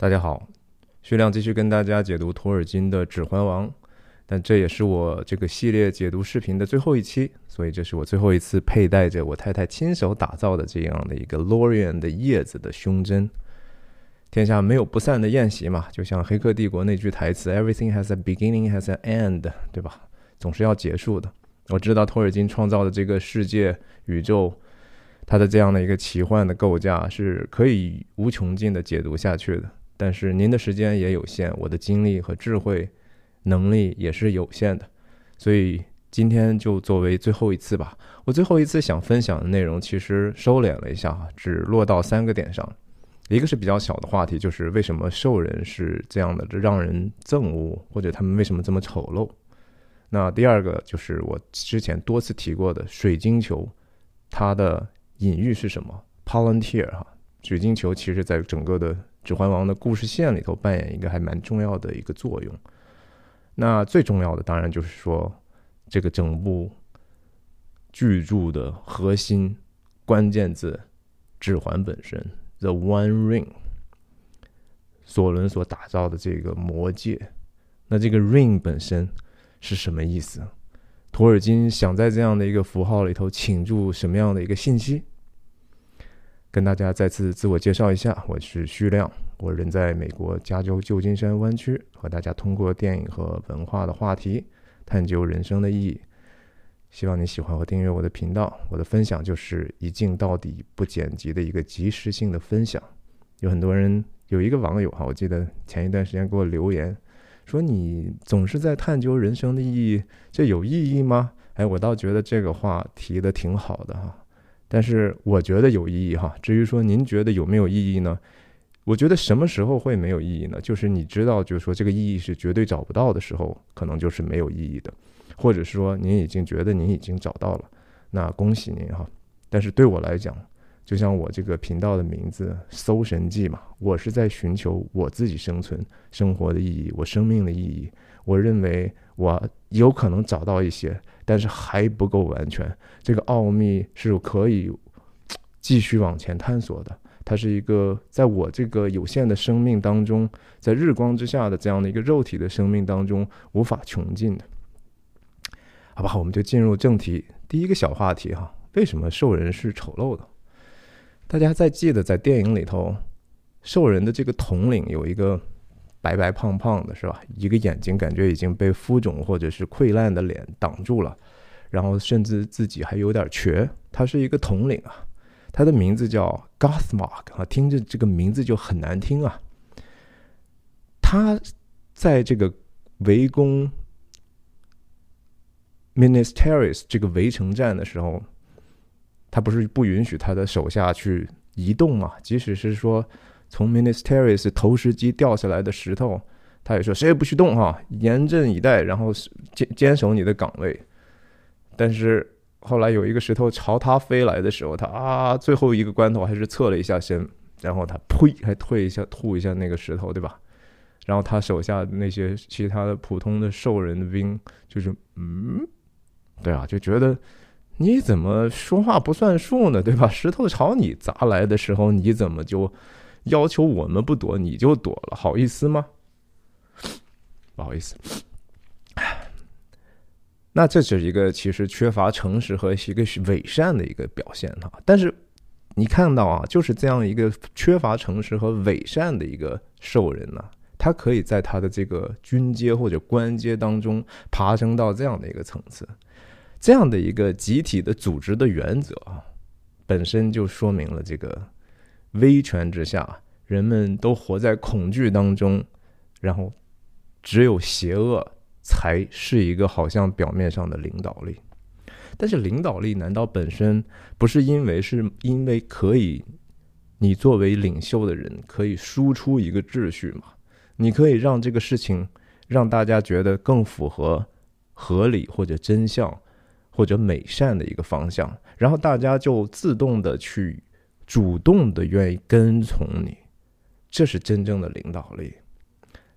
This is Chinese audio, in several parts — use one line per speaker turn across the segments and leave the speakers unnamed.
大家好，徐亮继续跟大家解读托尔金的《指环王》，但这也是我这个系列解读视频的最后一期，所以这是我最后一次佩戴着我太太亲手打造的这样的一个 Lorian 的叶子的胸针。天下没有不散的宴席嘛，就像《黑客帝国》那句台词 “Everything has a beginning, has an end”，对吧？总是要结束的。我知道托尔金创造的这个世界宇宙，它的这样的一个奇幻的构架是可以无穷尽的解读下去的。但是您的时间也有限，我的精力和智慧能力也是有限的，所以今天就作为最后一次吧。我最后一次想分享的内容其实收敛了一下哈，只落到三个点上。一个是比较小的话题，就是为什么兽人是这样的，让人憎恶，或者他们为什么这么丑陋。那第二个就是我之前多次提过的水晶球，它的隐喻是什么？Palantir 哈，水晶球其实在整个的。《指环王》的故事线里头扮演一个还蛮重要的一个作用。那最重要的当然就是说，这个整部巨著的核心关键字——指环本身 （The One Ring），索伦所打造的这个魔戒。那这个 ring 本身是什么意思？托尔金想在这样的一个符号里头倾注什么样的一个信息？跟大家再次自我介绍一下，我是徐亮，我人在美国加州旧金山湾区，和大家通过电影和文化的话题探究人生的意义。希望你喜欢和订阅我的频道。我的分享就是一镜到底、不剪辑的一个即时性的分享。有很多人，有一个网友哈，我记得前一段时间给我留言说：“你总是在探究人生的意义，这有意义吗？”哎，我倒觉得这个话提的挺好的哈。但是我觉得有意义哈。至于说您觉得有没有意义呢？我觉得什么时候会没有意义呢？就是你知道，就是说这个意义是绝对找不到的时候，可能就是没有意义的；或者说您已经觉得您已经找到了，那恭喜您哈。但是对我来讲，就像我这个频道的名字“搜神记”嘛，我是在寻求我自己生存、生活的意义，我生命的意义。我认为我有可能找到一些。但是还不够完全，这个奥秘是可以继续往前探索的。它是一个在我这个有限的生命当中，在日光之下的这样的一个肉体的生命当中无法穷尽的。好吧，我们就进入正题。第一个小话题哈，为什么兽人是丑陋的？大家在记得在电影里头，兽人的这个统领有一个。白白胖胖的，是吧？一个眼睛感觉已经被浮肿或者是溃烂的脸挡住了，然后甚至自己还有点瘸。他是一个统领啊，他的名字叫 Gothmark 啊，听着这个名字就很难听啊。他在这个围攻 Minas Tirith 这个围城战的时候，他不是不允许他的手下去移动嘛？即使是说。从 ministeries 投石机掉下来的石头，他也说谁也不许动哈，严阵以待，然后坚坚守你的岗位。但是后来有一个石头朝他飞来的时候，他啊，最后一个关头还是侧了一下身，然后他呸，还退一下吐一下那个石头，对吧？然后他手下那些其他的普通的兽人的兵就是嗯，对啊，就觉得你怎么说话不算数呢，对吧？石头朝你砸来的时候，你怎么就？要求我们不躲你就躲了，好意思吗？不好意思。那这是一个其实缺乏诚实和一个伪善的一个表现哈。但是你看到啊，就是这样一个缺乏诚实和伪善的一个兽人呢，他可以在他的这个军阶或者官阶当中爬升到这样的一个层次，这样的一个集体的组织的原则啊，本身就说明了这个。威权之下，人们都活在恐惧当中，然后只有邪恶才是一个好像表面上的领导力。但是领导力难道本身不是因为是因为可以，你作为领袖的人可以输出一个秩序吗？你可以让这个事情让大家觉得更符合合理或者真相或者美善的一个方向，然后大家就自动的去。主动的愿意跟从你，这是真正的领导力。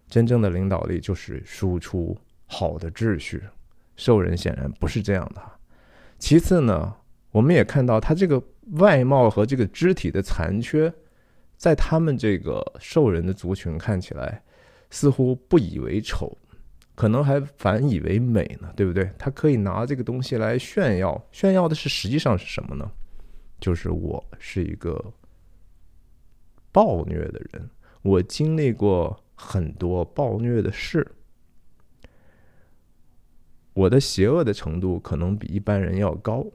真正的领导力就是输出好的秩序。兽人显然不是这样的。其次呢，我们也看到他这个外貌和这个肢体的残缺，在他们这个兽人的族群看起来，似乎不以为丑，可能还反以为美呢，对不对？他可以拿这个东西来炫耀，炫耀的是实际上是什么呢？就是我是一个暴虐的人，我经历过很多暴虐的事。我的邪恶的程度可能比一般人要高，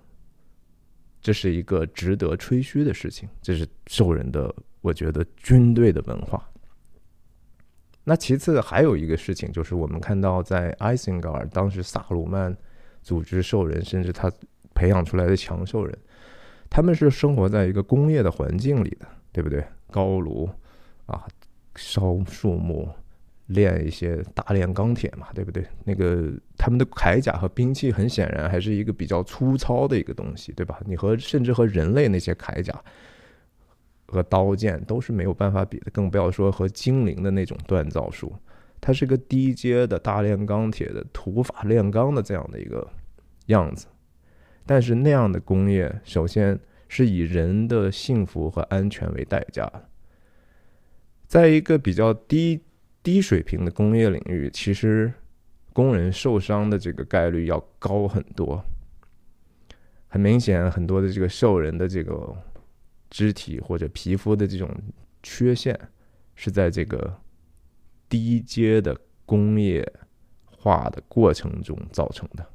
这是一个值得吹嘘的事情。这是兽人的，我觉得军队的文化。那其次还有一个事情，就是我们看到在艾辛格尔当时萨鲁曼组织兽人，甚至他培养出来的强兽人，他们是生活在一个工业的环境里的，对不对？高炉啊，烧树木。炼一些大炼钢铁嘛，对不对？那个他们的铠甲和兵器很显然还是一个比较粗糙的一个东西，对吧？你和甚至和人类那些铠甲和刀剑都是没有办法比的，更不要说和精灵的那种锻造术。它是个低阶的大炼钢铁的土法炼钢的这样的一个样子，但是那样的工业首先是以人的幸福和安全为代价的，在一个比较低。低水平的工业领域，其实工人受伤的这个概率要高很多。很明显，很多的这个兽人的这个肢体或者皮肤的这种缺陷，是在这个低阶的工业化的过程中造成的。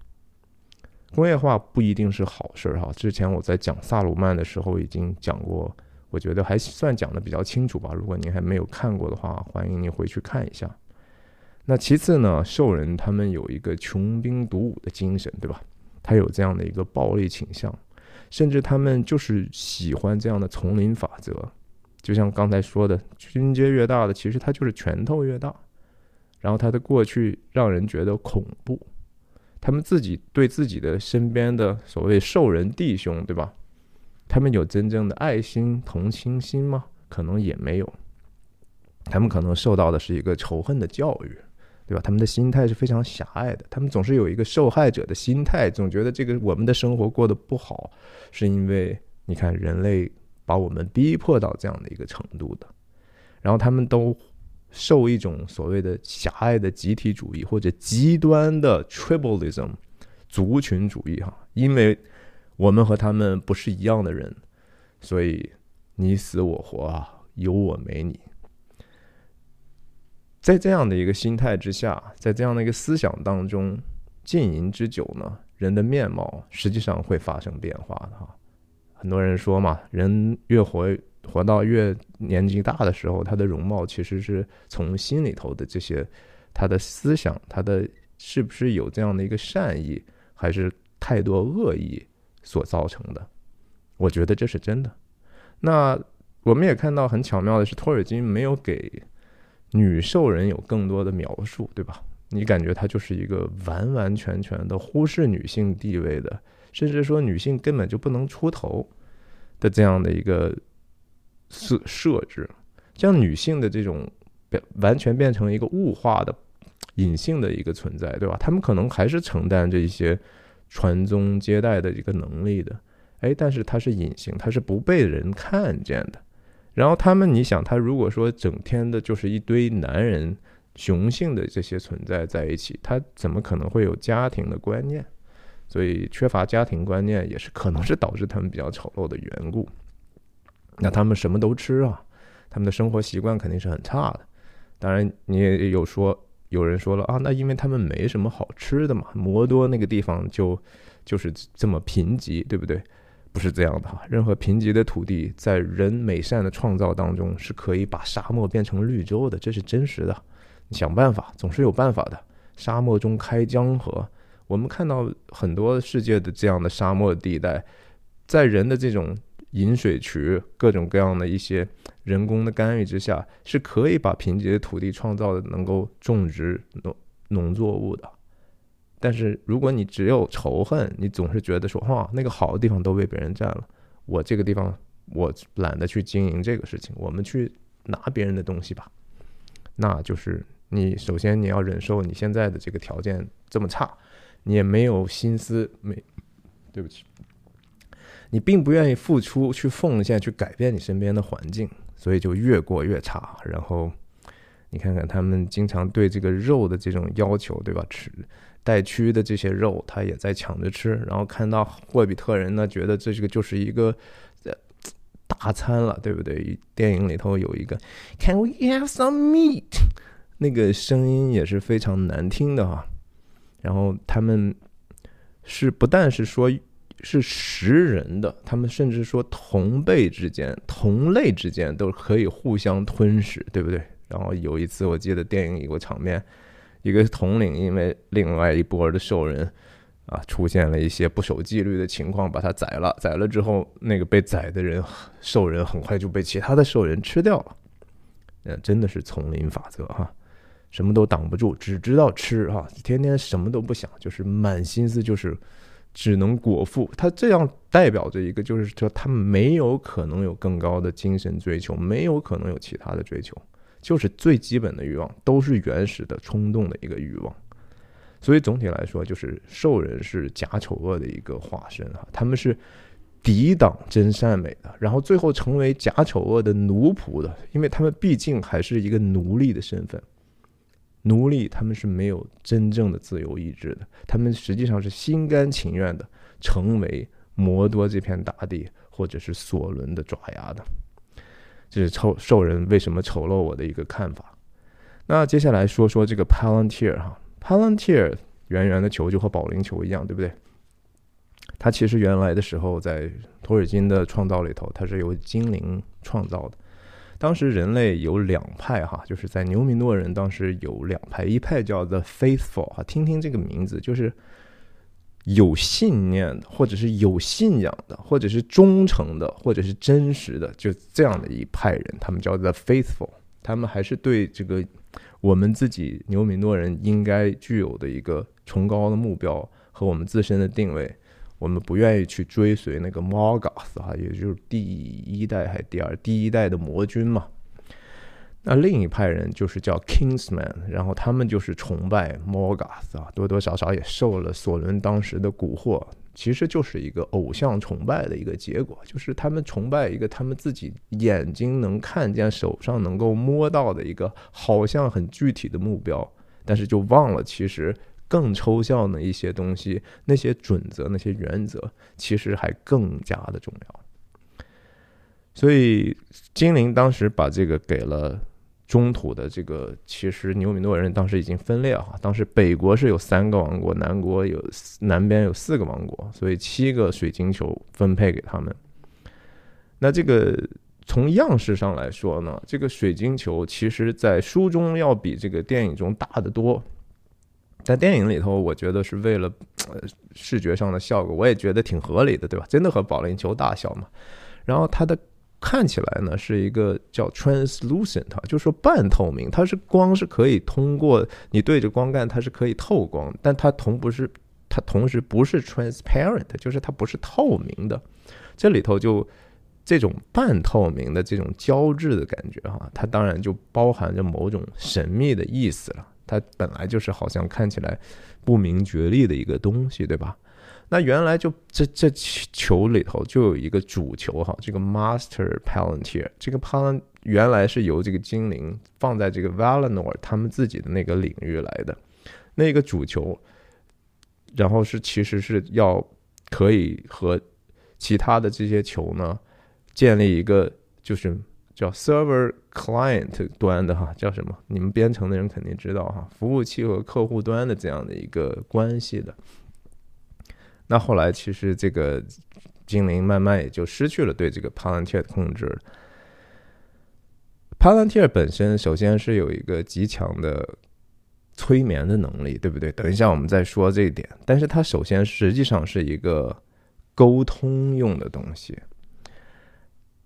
工业化不一定是好事儿哈。之前我在讲萨鲁曼的时候已经讲过。我觉得还算讲的比较清楚吧。如果您还没有看过的话，欢迎您回去看一下。那其次呢，兽人他们有一个穷兵黩武的精神，对吧？他有这样的一个暴力倾向，甚至他们就是喜欢这样的丛林法则。就像刚才说的，军阶越大的，其实他就是拳头越大。然后他的过去让人觉得恐怖，他们自己对自己的身边的所谓兽人弟兄，对吧？他们有真正的爱心、同情心吗？可能也没有。他们可能受到的是一个仇恨的教育，对吧？他们的心态是非常狭隘的，他们总是有一个受害者的心态，总觉得这个我们的生活过得不好，是因为你看人类把我们逼迫到这样的一个程度的。然后他们都受一种所谓的狭隘的集体主义或者极端的 tribalism 族群主义，哈，因为。我们和他们不是一样的人，所以你死我活啊，有我没你。在这样的一个心态之下，在这样的一个思想当中浸淫之久呢，人的面貌实际上会发生变化的哈。很多人说嘛，人越活活到越年纪大的时候，他的容貌其实是从心里头的这些，他的思想，他的是不是有这样的一个善意，还是太多恶意？所造成的，我觉得这是真的。那我们也看到很巧妙的是，托尔金没有给女兽人有更多的描述，对吧？你感觉他就是一个完完全全的忽视女性地位的，甚至说女性根本就不能出头的这样的一个设设置，将女性的这种变完全变成一个物化的隐性的一个存在，对吧？他们可能还是承担着一些。传宗接代的一个能力的，哎，但是它是隐形，它是不被人看见的。然后他们，你想，他如果说整天的就是一堆男人雄性的这些存在在一起，他怎么可能会有家庭的观念？所以缺乏家庭观念也是可能是导致他们比较丑陋的缘故。那他们什么都吃啊，他们的生活习惯肯定是很差的。当然，你也有说。有人说了啊，那因为他们没什么好吃的嘛，摩多那个地方就就是这么贫瘠，对不对？不是这样的哈，任何贫瘠的土地在人美善的创造当中是可以把沙漠变成绿洲的，这是真实的。想办法总是有办法的。沙漠中开江河，我们看到很多世界的这样的沙漠地带，在人的这种。引水渠各种各样的一些人工的干预之下，是可以把贫瘠的土地创造的能够种植农农作物的。但是如果你只有仇恨，你总是觉得说，哇，那个好的地方都被别人占了，我这个地方我懒得去经营这个事情，我们去拿别人的东西吧。那就是你首先你要忍受你现在的这个条件这么差，你也没有心思没，对不起。你并不愿意付出、去奉献、去改变你身边的环境，所以就越过越差。然后你看看他们经常对这个肉的这种要求，对吧？吃带蛆的这些肉，他也在抢着吃。然后看到霍比特人呢，觉得这个就是一个大餐了，对不对？电影里头有一个 “Can we have some meat？” 那个声音也是非常难听的哈。然后他们是不但是说。是食人的，他们甚至说同辈之间、同类之间都可以互相吞噬，对不对？然后有一次，我记得电影有个场面，一个统领因为另外一波的兽人啊出现了一些不守纪律的情况，把他宰了。宰了之后，那个被宰的人兽人很快就被其他的兽人吃掉了。嗯，真的是丛林法则哈，什么都挡不住，只知道吃哈，天天什么都不想，就是满心思就是。只能果腹，他这样代表着一个，就是说他没有可能有更高的精神追求，没有可能有其他的追求，就是最基本的欲望都是原始的冲动的一个欲望。所以总体来说，就是兽人是假丑恶的一个化身啊，他们是抵挡真善美的，然后最后成为假丑恶的奴仆的，因为他们毕竟还是一个奴隶的身份。奴隶他们是没有真正的自由意志的，他们实际上是心甘情愿的成为摩多这片大地或者是索伦的爪牙的。这是丑兽人为什么丑陋我的一个看法。那接下来说说这个 Palantir 哈，Palantir 圆圆的球就和保龄球一样，对不对？它其实原来的时候在托尔金的创造里头，它是由精灵创造的。当时人类有两派哈，就是在牛米诺人当时有两派，一派叫 The Faithful 哈，听听这个名字，就是有信念的，或者是有信仰的，或者是忠诚的，或者是真实的，就这样的一派人，他们叫 The Faithful，他们还是对这个我们自己牛米诺人应该具有的一个崇高的目标和我们自身的定位。我们不愿意去追随那个 Morgoth 哈，也就是第一代还是第二第一代的魔君嘛。那另一派人就是叫 Kingsman，然后他们就是崇拜 Morgoth 啊，多多少少也受了索伦当时的蛊惑，其实就是一个偶像崇拜的一个结果，就是他们崇拜一个他们自己眼睛能看见、手上能够摸到的一个好像很具体的目标，但是就忘了其实。更抽象的一些东西，那些准则、那些原则，其实还更加的重要。所以，精灵当时把这个给了中土的这个，其实牛米诺人当时已经分裂哈。当时北国是有三个王国，南国有南边有四个王国，所以七个水晶球分配给他们。那这个从样式上来说呢，这个水晶球其实在书中要比这个电影中大得多。在电影里头，我觉得是为了呃视觉上的效果，我也觉得挺合理的，对吧？真的和保龄球大小嘛。然后它的看起来呢是一个叫 translucent，就是说半透明，它是光是可以通过你对着光干，它是可以透光，但它同不是它同时不是 transparent，就是它不是透明的。这里头就这种半透明的这种胶质的感觉哈，它当然就包含着某种神秘的意思了。它本来就是好像看起来不明觉厉的一个东西，对吧？那原来就这这球里头就有一个主球哈，这个 Master Palantir，这个 Palantir 原来是由这个精灵放在这个 Valinor 他们自己的那个领域来的那个主球，然后是其实是要可以和其他的这些球呢建立一个就是。叫 server client 端的哈，叫什么？你们编程的人肯定知道哈，服务器和客户端的这样的一个关系的。那后来其实这个精灵慢慢也就失去了对这个 Palantir 的控制。Palantir 本身首先是有一个极强的催眠的能力，对不对？等一下我们再说这一点。但是它首先实际上是一个沟通用的东西。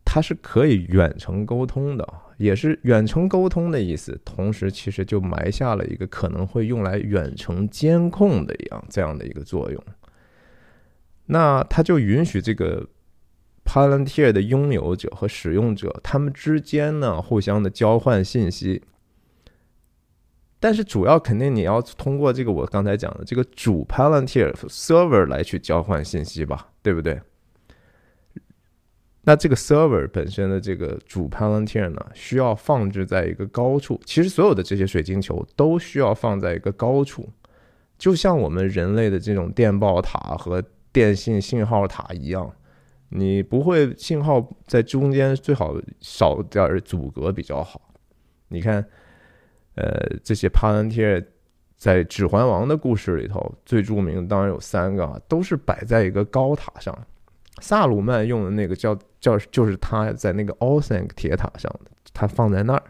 它是可以远程沟通的，也是远程沟通的意思。同时，其实就埋下了一个可能会用来远程监控的一样这样的一个作用。那它就允许这个 Palantir 的拥有者和使用者他们之间呢互相的交换信息。但是主要肯定你要通过这个我刚才讲的这个主 Palantir server 来去交换信息吧，对不对？那这个 server 本身的这个主 Palantir 呢，需要放置在一个高处。其实所有的这些水晶球都需要放在一个高处，就像我们人类的这种电报塔和电信信号塔一样，你不会信号在中间最好少点阻隔比较好。你看，呃，这些 Palantir 在《指环王》的故事里头最著名的当然有三个，都是摆在一个高塔上。萨鲁曼用的那个叫叫，就是他在那个 a s a n 铁塔上的，他放在那儿。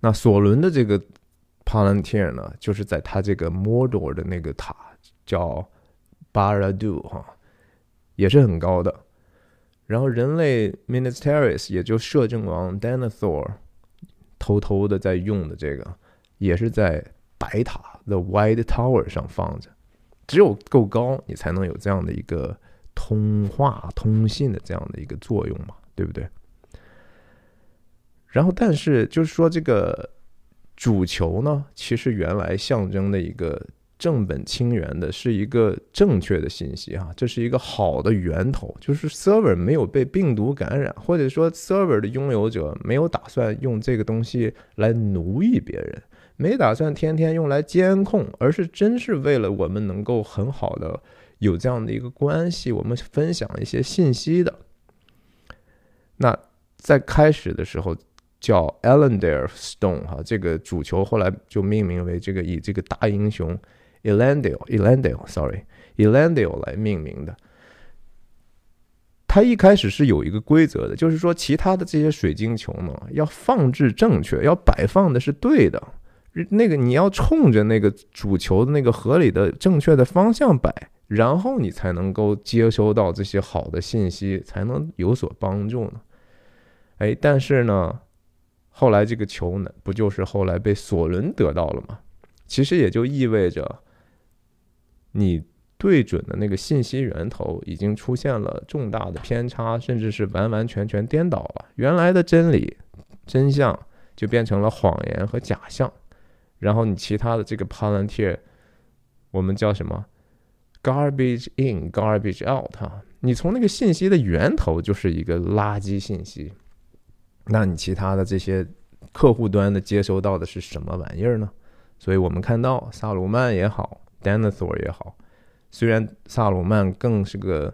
那索伦的这个 Palantir 呢，就是在他这个 Mordor 的那个塔叫 Barad-dû 哈，也是很高的。然后人类 Minas Tirith 也就摄政王 Denethor 偷偷的在用的这个，也是在白塔 The Wide Tower 上放着。只有够高，你才能有这样的一个。通话、通信的这样的一个作用嘛，对不对？然后，但是就是说，这个主球呢，其实原来象征的一个正本清源的，是一个正确的信息哈，这是一个好的源头，就是 server 没有被病毒感染，或者说 server 的拥有者没有打算用这个东西来奴役别人，没打算天天用来监控，而是真是为了我们能够很好的。有这样的一个关系，我们分享一些信息的。那在开始的时候叫 Elendar Stone 哈，这个主球后来就命名为这个以这个大英雄 Elendil Elendil Sorry Elendil 来命名的。它一开始是有一个规则的，就是说其他的这些水晶球呢，要放置正确，要摆放的是对的。那个你要冲着那个主球的那个合理的正确的方向摆。然后你才能够接收到这些好的信息，才能有所帮助呢。哎，但是呢，后来这个球呢，不就是后来被索伦得到了吗？其实也就意味着，你对准的那个信息源头已经出现了重大的偏差，甚至是完完全全颠倒了。原来的真理、真相就变成了谎言和假象。然后你其他的这个 Palantir，我们叫什么？Garbage in, garbage out，哈，你从那个信息的源头就是一个垃圾信息，那你其他的这些客户端的接收到的是什么玩意儿呢？所以我们看到萨鲁曼也好，Denethor 也好，虽然萨鲁曼更是个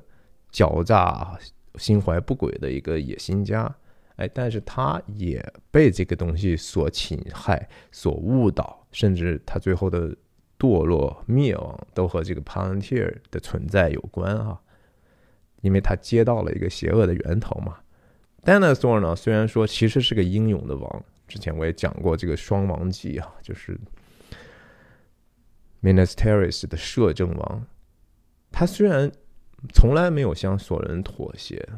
狡诈、心怀不轨的一个野心家，哎，但是他也被这个东西所侵害、所误导，甚至他最后的。堕落灭亡都和这个 Palantir 的存在有关啊，因为他接到了一个邪恶的源头嘛。Dinosaur 呢，虽然说其实是个英勇的王，之前我也讲过这个双王级啊，就是 Minas Tirith 的摄政王，他虽然从来没有向索伦妥协，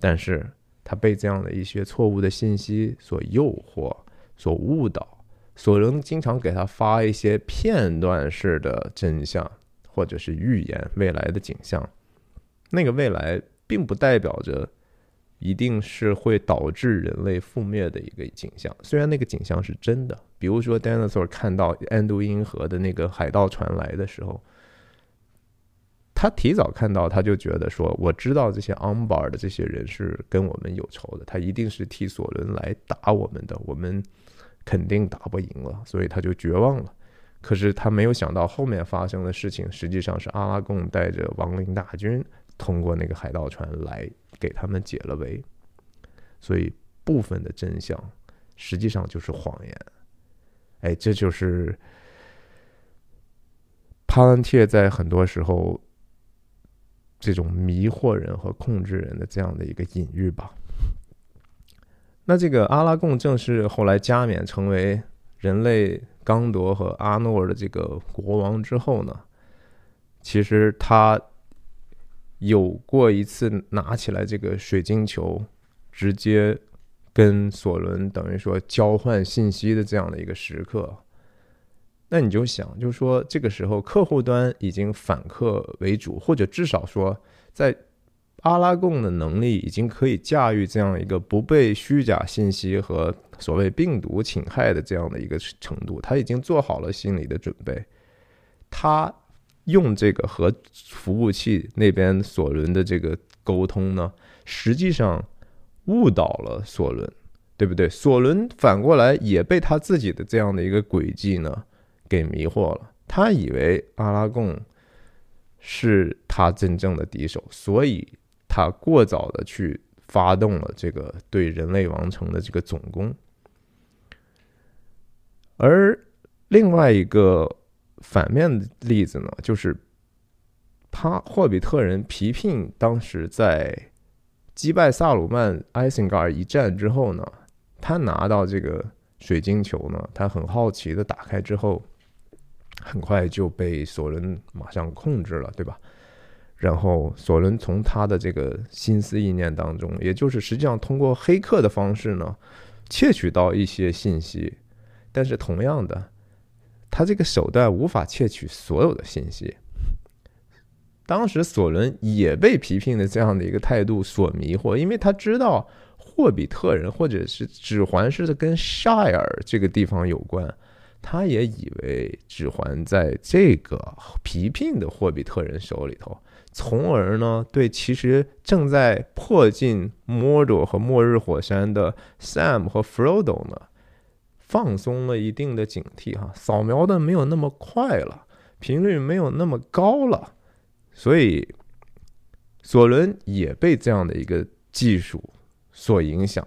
但是他被这样的一些错误的信息所诱惑、所误导。索伦经常给他发一些片段式的真相，或者是预言未来的景象。那个未来并不代表着一定是会导致人类覆灭的一个景象。虽然那个景象是真的，比如说 Dinosaur 看到安度因河的那个海盗船来的时候，他提早看到，他就觉得说：“我知道这些 Umbar 的这些人是跟我们有仇的，他一定是替索伦来打我们的。”我们。肯定打不赢了，所以他就绝望了。可是他没有想到后面发生的事情，实际上是阿拉贡带着亡灵大军通过那个海盗船来给他们解了围。所以部分的真相实际上就是谎言。哎，这就是帕兰切在很多时候这种迷惑人和控制人的这样的一个隐喻吧。那这个阿拉贡正是后来加冕成为人类刚铎和阿诺尔的这个国王之后呢，其实他有过一次拿起来这个水晶球，直接跟索伦等于说交换信息的这样的一个时刻。那你就想，就是说这个时候客户端已经反客为主，或者至少说在。阿拉贡的能力已经可以驾驭这样一个不被虚假信息和所谓病毒侵害的这样的一个程度，他已经做好了心理的准备。他用这个和服务器那边索伦的这个沟通呢，实际上误导了索伦，对不对？索伦反过来也被他自己的这样的一个诡计呢给迷惑了，他以为阿拉贡是他真正的敌手，所以他过早的去发动了这个对人类王城的这个总攻，而另外一个反面的例子呢，就是。他霍比特人皮聘当时在击败萨鲁曼埃辛格尔一战之后呢，他拿到这个水晶球呢，他很好奇的打开之后，很快就被索伦马上控制了，对吧？然后索伦从他的这个心思意念当中，也就是实际上通过黑客的方式呢，窃取到一些信息，但是同样的，他这个手段无法窃取所有的信息。当时索伦也被皮聘的这样的一个态度所迷惑，因为他知道霍比特人或者是指环是跟沙尔这个地方有关，他也以为指环在这个皮聘的霍比特人手里头，从而呢对其实正在迫近摩多和末日火山的 Sam 和 Frodo 呢放松了一定的警惕哈，扫描的没有那么快了，频率没有那么高了。所以，索伦也被这样的一个技术所影响，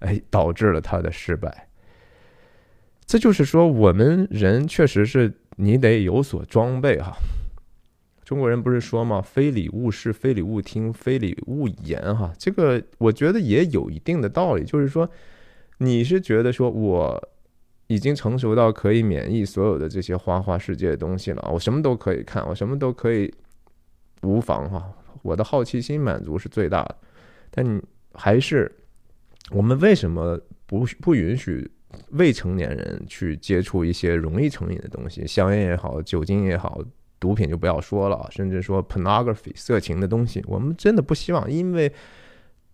哎，导致了他的失败。这就是说，我们人确实是你得有所装备哈。中国人不是说吗？“非礼勿视，非礼勿听，非礼勿言”哈。这个我觉得也有一定的道理。就是说，你是觉得说我已经成熟到可以免疫所有的这些花花世界的东西了，我什么都可以看，我什么都可以。无妨哈，我的好奇心满足是最大的，但还是我们为什么不不允许未成年人去接触一些容易成瘾的东西，香烟也好，酒精也好，毒品就不要说了，甚至说 pornography 色情的东西，我们真的不希望，因为。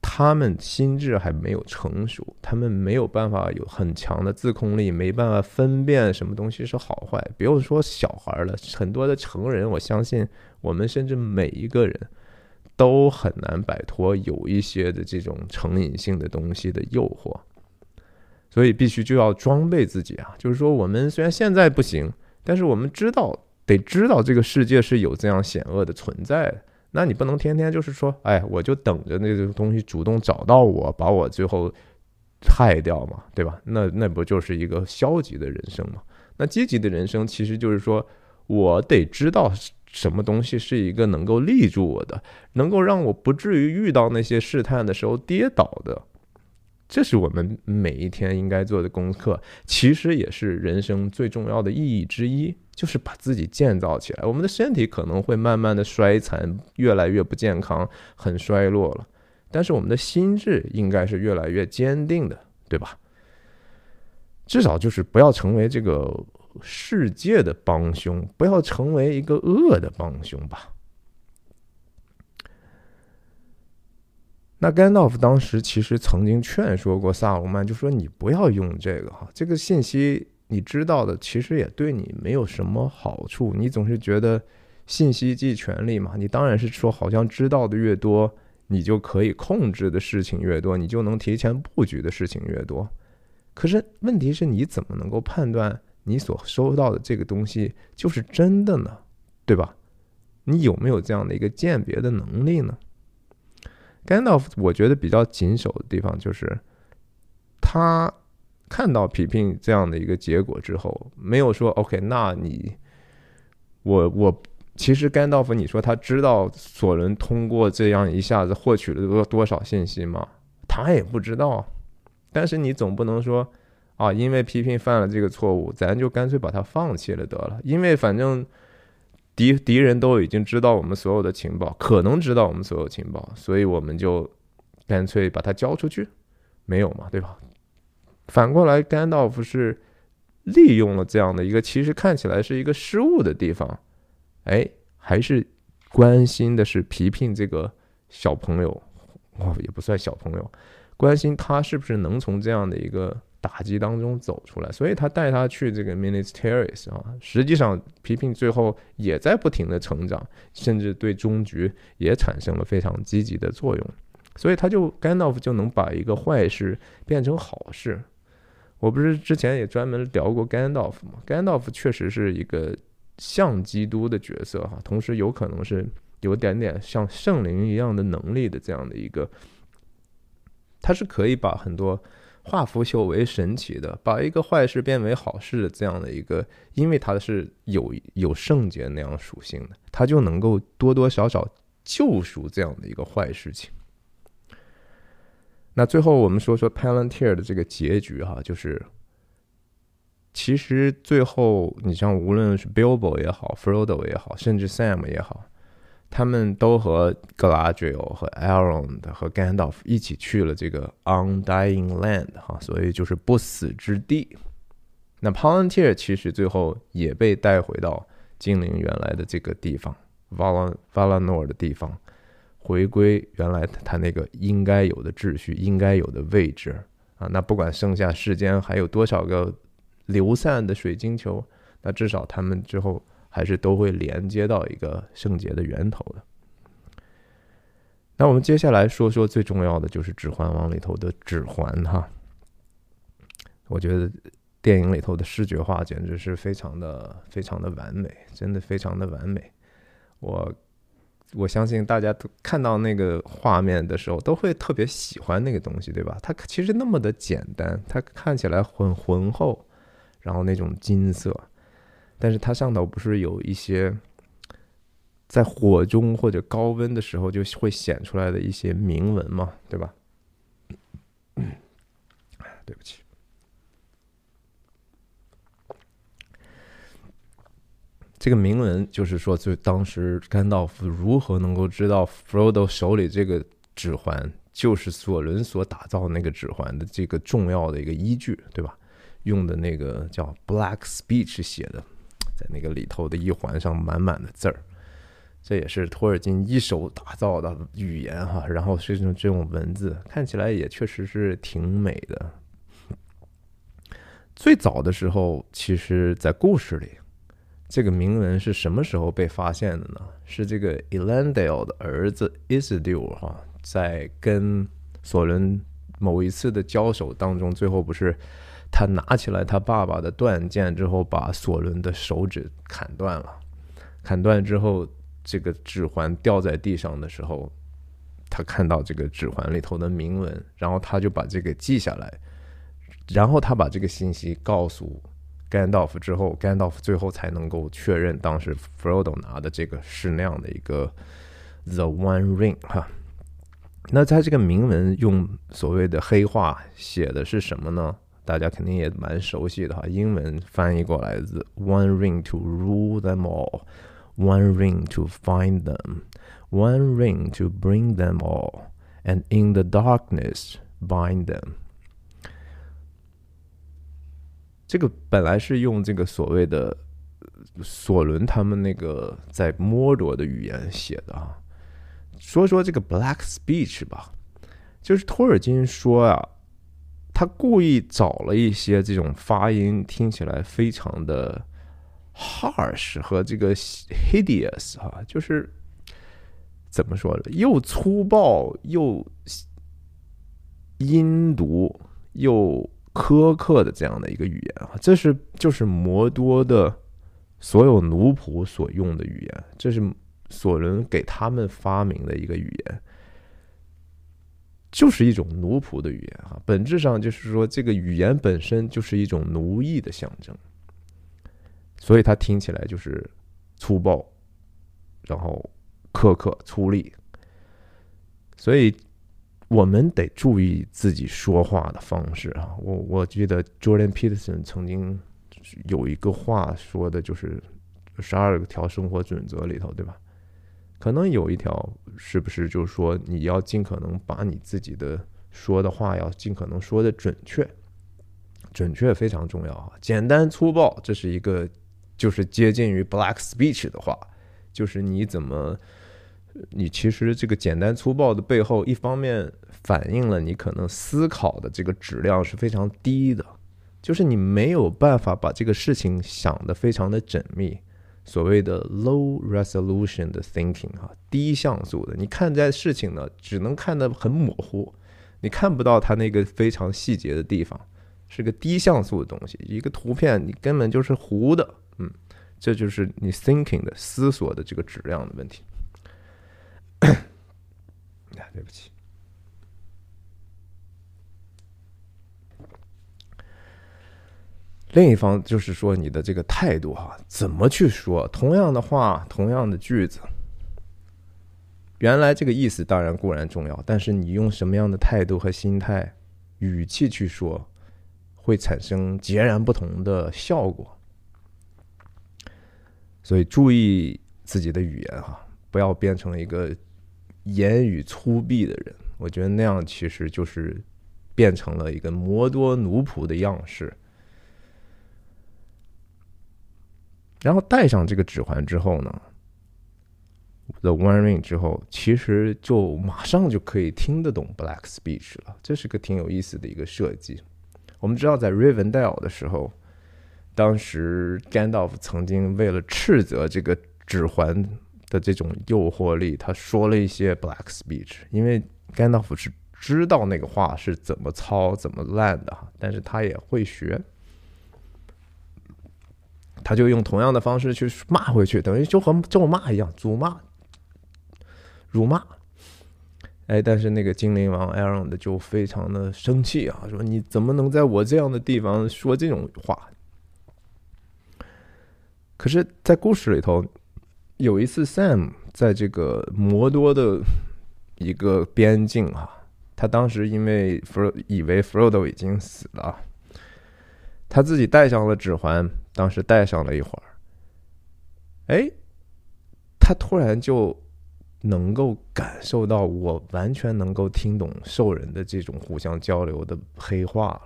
他们心智还没有成熟，他们没有办法有很强的自控力，没办法分辨什么东西是好坏。不用说小孩了，很多的成人，我相信我们甚至每一个人都很难摆脱有一些的这种成瘾性的东西的诱惑。所以必须就要装备自己啊！就是说，我们虽然现在不行，但是我们知道得知道这个世界是有这样险恶的存在。那你不能天天就是说，哎，我就等着那个东西主动找到我，把我最后害掉嘛，对吧？那那不就是一个消极的人生嘛？那积极的人生其实就是说，我得知道什么东西是一个能够立住我的，能够让我不至于遇到那些试探的时候跌倒的。这是我们每一天应该做的功课，其实也是人生最重要的意义之一，就是把自己建造起来。我们的身体可能会慢慢的衰残，越来越不健康，很衰落了，但是我们的心智应该是越来越坚定的，对吧？至少就是不要成为这个世界的帮凶，不要成为一个恶的帮凶吧。那甘道夫当时其实曾经劝说过萨鲁曼，就说你不要用这个哈，这个信息你知道的，其实也对你没有什么好处。你总是觉得信息即权力嘛，你当然是说好像知道的越多，你就可以控制的事情越多，你就能提前布局的事情越多。可是问题是你怎么能够判断你所收到的这个东西就是真的呢？对吧？你有没有这样的一个鉴别的能力呢？甘道夫，我觉得比较谨守的地方就是，他看到皮聘这样的一个结果之后，没有说 “OK”，那你，我我其实甘道夫，你说他知道索伦通过这样一下子获取了多多少信息吗？他也不知道。但是你总不能说啊，因为皮聘犯了这个错误，咱就干脆把他放弃了得了，因为反正。敌敌人都已经知道我们所有的情报，可能知道我们所有情报，所以我们就干脆把它交出去，没有嘛，对吧？反过来，甘道夫是利用了这样的一个其实看起来是一个失误的地方，哎，还是关心的是皮皮这个小朋友，哦，也不算小朋友，关心他是不是能从这样的一个。打击当中走出来，所以他带他去这个 ministeries 啊，实际上皮皮最后也在不停的成长，甚至对终局也产生了非常积极的作用。所以他就 Gandalf 就能把一个坏事变成好事。我不是之前也专门聊过 Gandalf 吗？Gandalf 确实是一个像基督的角色哈，同时有可能是有点点像圣灵一样的能力的这样的一个，他是可以把很多化腐朽为神奇的，把一个坏事变为好事的这样的一个，因为它是有有圣洁那样属性的，它就能够多多少少救赎这样的一个坏事情。那最后我们说说 Palantir 的这个结局哈，就是其实最后你像无论是 Bilbo 也好，Frodo 也好，甚至 Sam 也好，他们都和 Galadriel 和 Elrond 和 Gandalf 一起去了这个 Undying Land 哈，所以就是不死之地。那 Palantir 其实最后也被带回到精灵原来的这个地方 Val Valinor 的地方。回归原来他那个应该有的秩序，应该有的位置啊！那不管剩下世间还有多少个流散的水晶球，那至少他们之后还是都会连接到一个圣洁的源头的。那我们接下来说说最重要的，就是《指环王》里头的指环哈。我觉得电影里头的视觉化简直是非常的、非常的完美，真的非常的完美。我。我相信大家都看到那个画面的时候，都会特别喜欢那个东西，对吧？它其实那么的简单，它看起来很浑厚，然后那种金色，但是它上头不是有一些在火中或者高温的时候就会显出来的一些铭文嘛，对吧？对不起。这个铭文就是说，就当时甘道夫如何能够知道 Frodo 手里这个指环就是索伦所打造那个指环的这个重要的一个依据，对吧？用的那个叫 Black Speech 写的，在那个里头的一环上满满的字儿，这也是托尔金一手打造的语言哈。然后是这种文字，看起来也确实是挺美的。最早的时候，其实在故事里。这个铭文是什么时候被发现的呢？是这个 Elendil 的儿子 Isildur 哈，在跟索伦某一次的交手当中，最后不是他拿起来他爸爸的断剑之后，把索伦的手指砍断了。砍断之后，这个指环掉在地上的时候，他看到这个指环里头的铭文，然后他就把这个记下来，然后他把这个信息告诉。Gandalf 之后，Gandalf 最后才能够确认当时 Frodo 拿的这个是那样的一个 The One Ring 哈。那在这个铭文用所谓的黑话写的是什么呢？大家肯定也蛮熟悉的哈。英文翻译过来，The One Ring to rule them all，One Ring to find them，One Ring to bring them all，and in the darkness bind them。这个本来是用这个所谓的索伦他们那个在摩多的语言写的啊。说说这个 Black Speech 吧，就是托尔金说啊，他故意找了一些这种发音听起来非常的 harsh 和这个 hideous 哈，就是怎么说呢？又粗暴又阴毒又。苛刻的这样的一个语言啊，这是就是摩多的所有奴仆所用的语言，这是索伦给他们发明的一个语言，就是一种奴仆的语言啊。本质上就是说，这个语言本身就是一种奴役的象征，所以它听起来就是粗暴，然后苛刻粗粝，所以。我们得注意自己说话的方式啊！我我记得 Jordan Peterson 曾经有一个话说的，就是十二条生活准则里头，对吧？可能有一条是不是就是说你要尽可能把你自己的说的话要尽可能说的准确，准确非常重要啊！简单粗暴，这是一个就是接近于 Black Speech 的话，就是你怎么。你其实这个简单粗暴的背后，一方面反映了你可能思考的这个质量是非常低的，就是你没有办法把这个事情想得非常的缜密，所谓的 low resolution 的 thinking 哈，低像素的，你看待事情呢，只能看得很模糊，你看不到它那个非常细节的地方，是个低像素的东西，一个图片你根本就是糊的，嗯，这就是你 thinking 的思索的这个质量的问题。对不起。另一方就是说你的这个态度哈，怎么去说同样的话，同样的句子，原来这个意思当然固然重要，但是你用什么样的态度和心态、语气去说，会产生截然不同的效果。所以注意自己的语言哈，不要变成一个言语粗鄙的人。我觉得那样其实就是变成了一个摩多奴仆的样式。然后戴上这个指环之后呢，The One Ring 之后，其实就马上就可以听得懂 Black Speech 了。这是个挺有意思的一个设计。我们知道，在 Rivendell 的时候，当时 Gandalf 曾经为了斥责这个指环的这种诱惑力，他说了一些 Black Speech。因为 Gandalf 是知道那个话是怎么糙、怎么烂的，但是他也会学。他就用同样的方式去骂回去，等于就和咒骂一样，辱骂、辱骂。哎，但是那个精灵王艾尔的就非常的生气啊，说你怎么能在我这样的地方说这种话？可是，在故事里头，有一次 Sam 在这个摩多的一个边境啊，他当时因为 Fro 以为 Frodo 已经死了，他自己戴上了指环。当时戴上了一会儿，哎，他突然就能够感受到我完全能够听懂兽人的这种互相交流的黑话了。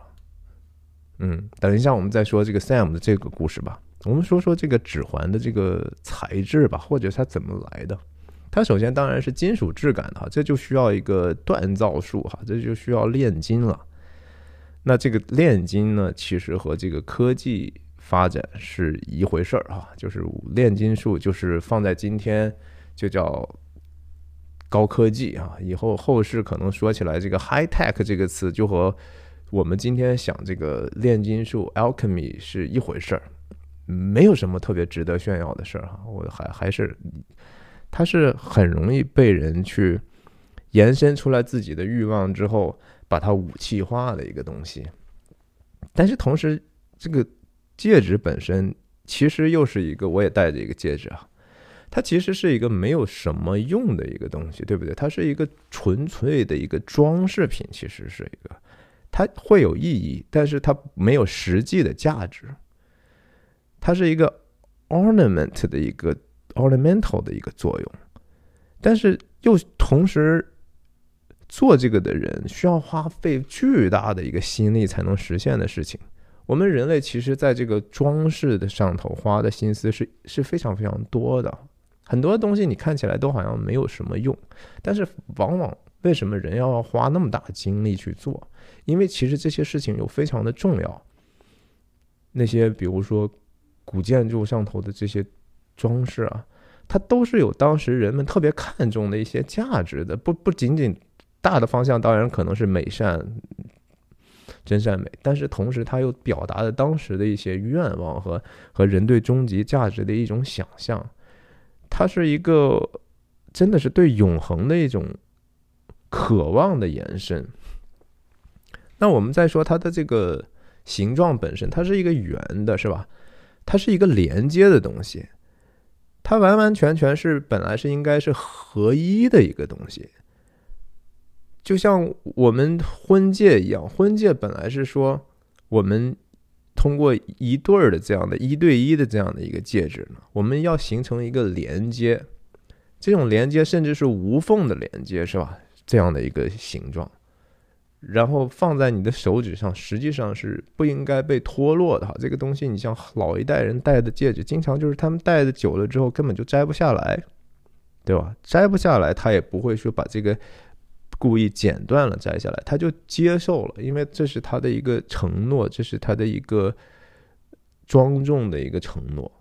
嗯，等一下我们再说这个 Sam 的这个故事吧。我们说说这个指环的这个材质吧，或者它怎么来的？它首先当然是金属质感的哈，这就需要一个锻造术哈，这就需要炼金了。那这个炼金呢，其实和这个科技。发展是一回事儿哈，就是炼金术，就是放在今天就叫高科技啊。以后后世可能说起来这个 high tech 这个词，就和我们今天想这个炼金术 alchemy 是一回事儿，没有什么特别值得炫耀的事儿哈。我还还是，它是很容易被人去延伸出来自己的欲望之后，把它武器化的一个东西。但是同时，这个。戒指本身其实又是一个，我也戴着一个戒指啊，它其实是一个没有什么用的一个东西，对不对？它是一个纯粹的一个装饰品，其实是一个，它会有意义，但是它没有实际的价值。它是一个 ornament 的一个 ornamental 的一个作用，但是又同时做这个的人需要花费巨大的一个心力才能实现的事情。我们人类其实在这个装饰的上头花的心思是是非常非常多的，很多东西你看起来都好像没有什么用，但是往往为什么人要花那么大精力去做？因为其实这些事情又非常的重要。那些比如说古建筑上头的这些装饰啊，它都是有当时人们特别看重的一些价值的，不不仅仅大的方向，当然可能是美善。真善美，但是同时，它又表达了当时的一些愿望和和人对终极价值的一种想象。它是一个真的是对永恒的一种渴望的延伸。那我们再说它的这个形状本身，它是一个圆的，是吧？它是一个连接的东西，它完完全全是本来是应该是合一的一个东西。就像我们婚戒一样，婚戒本来是说我们通过一对儿的这样的一对一的这样的一个戒指呢，我们要形成一个连接，这种连接甚至是无缝的连接，是吧？这样的一个形状，然后放在你的手指上，实际上是不应该被脱落的哈。这个东西，你像老一代人戴的戒指，经常就是他们戴的久了之后根本就摘不下来，对吧？摘不下来，他也不会说把这个。故意剪断了摘下来，他就接受了，因为这是他的一个承诺，这是他的一个庄重的一个承诺。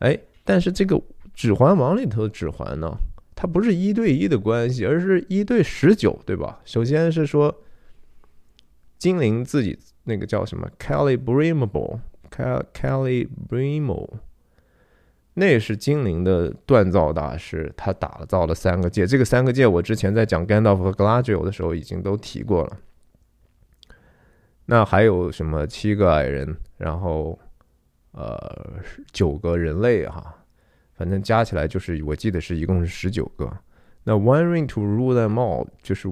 哎，但是这个《指环王》里头的指环呢，它不是一对一的关系，而是一对十九，对吧？首先是说精灵自己那个叫什么 Kelly Brimble，Kelly Brimble。那是精灵的锻造大师，他打造了三个戒。这个三个戒，我之前在讲 Gandalf 和 Galadriel 的时候已经都提过了。那还有什么七个矮人，然后呃九个人类哈，反正加起来就是我记得是一共是十九个。那 One Ring to rule them all，就是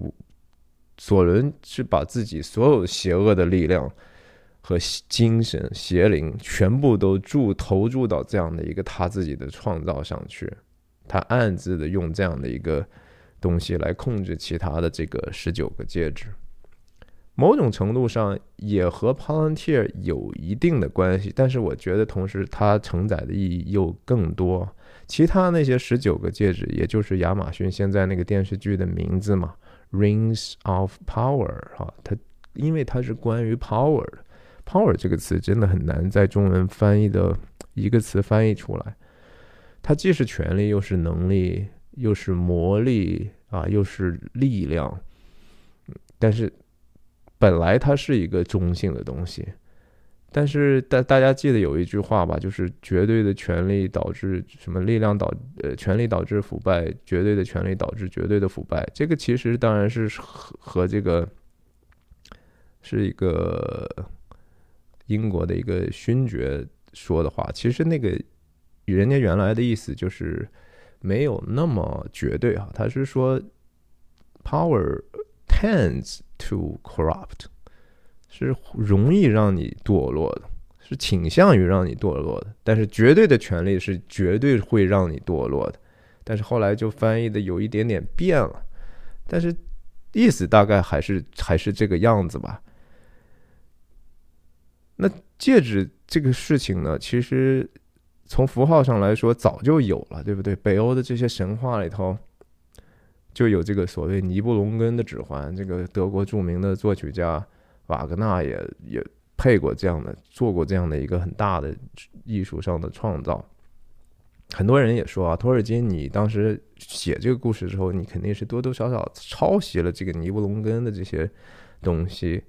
索伦是把自己所有邪恶的力量。和精神邪灵全部都注投注到这样的一个他自己的创造上去，他暗自的用这样的一个东西来控制其他的这个十九个戒指，某种程度上也和 Palantir 有一定的关系，但是我觉得同时它承载的意义又更多。其他那些十九个戒指，也就是亚马逊现在那个电视剧的名字嘛，Rings of Power 哈，它因为它是关于 power 的。Power 这个词真的很难在中文翻译的一个词翻译出来，它既是权力，又是能力，又是魔力啊，又是力量。但是本来它是一个中性的东西，但是大大家记得有一句话吧，就是绝对的权力导致什么力量导呃权力导致腐败，绝对的权力导致绝对的腐败。这个其实当然是和和这个是一个。英国的一个勋爵说的话，其实那个人家原来的意思就是没有那么绝对哈，他是说 power tends to corrupt，是容易让你堕落的，是倾向于让你堕落的，但是绝对的权利是绝对会让你堕落的，但是后来就翻译的有一点点变了，但是意思大概还是还是这个样子吧。那戒指这个事情呢，其实从符号上来说早就有了，对不对？北欧的这些神话里头就有这个所谓尼布龙根的指环，这个德国著名的作曲家瓦格纳也也配过这样的，做过这样的一个很大的艺术上的创造。很多人也说啊，托尔金，你当时写这个故事之后，你肯定是多多少少抄袭了这个尼布龙根的这些东西。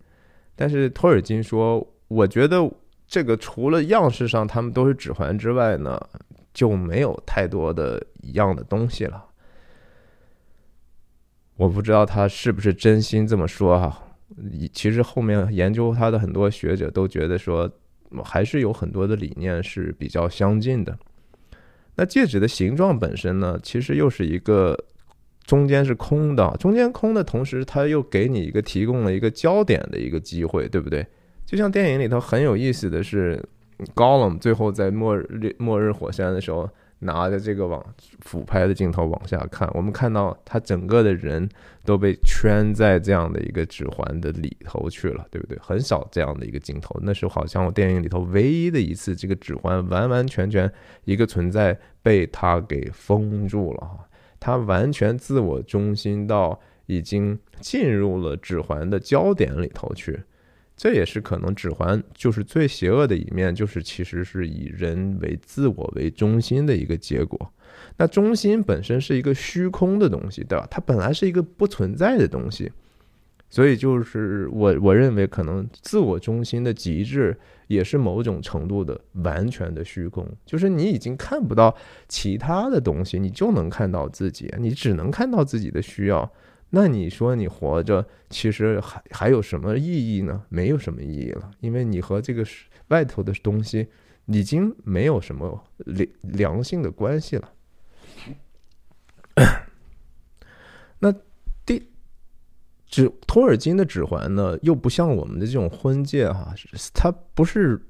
但是托尔金说。我觉得这个除了样式上他们都是指环之外呢，就没有太多的一样的东西了。我不知道他是不是真心这么说哈。其实后面研究他的很多学者都觉得说，还是有很多的理念是比较相近的。那戒指的形状本身呢，其实又是一个中间是空的，中间空的同时，它又给你一个提供了一个焦点的一个机会，对不对？就像电影里头很有意思的是，Gollum 最后在末日末日火山的时候，拿着这个往俯拍的镜头往下看，我们看到他整个的人都被圈在这样的一个指环的里头去了，对不对？很少这样的一个镜头，那是好像我电影里头唯一的一次，这个指环完完全全一个存在被他给封住了哈，他完全自我中心到已经进入了指环的焦点里头去。这也是可能指环就是最邪恶的一面，就是其实是以人为自我为中心的一个结果。那中心本身是一个虚空的东西，对吧？它本来是一个不存在的东西，所以就是我我认为可能自我中心的极致也是某种程度的完全的虚空，就是你已经看不到其他的东西，你就能看到自己，你只能看到自己的需要。那你说你活着，其实还还有什么意义呢？没有什么意义了，因为你和这个外头的东西已经没有什么良良性的关系了。那第指托尔金的指环呢，又不像我们的这种婚戒哈，它不是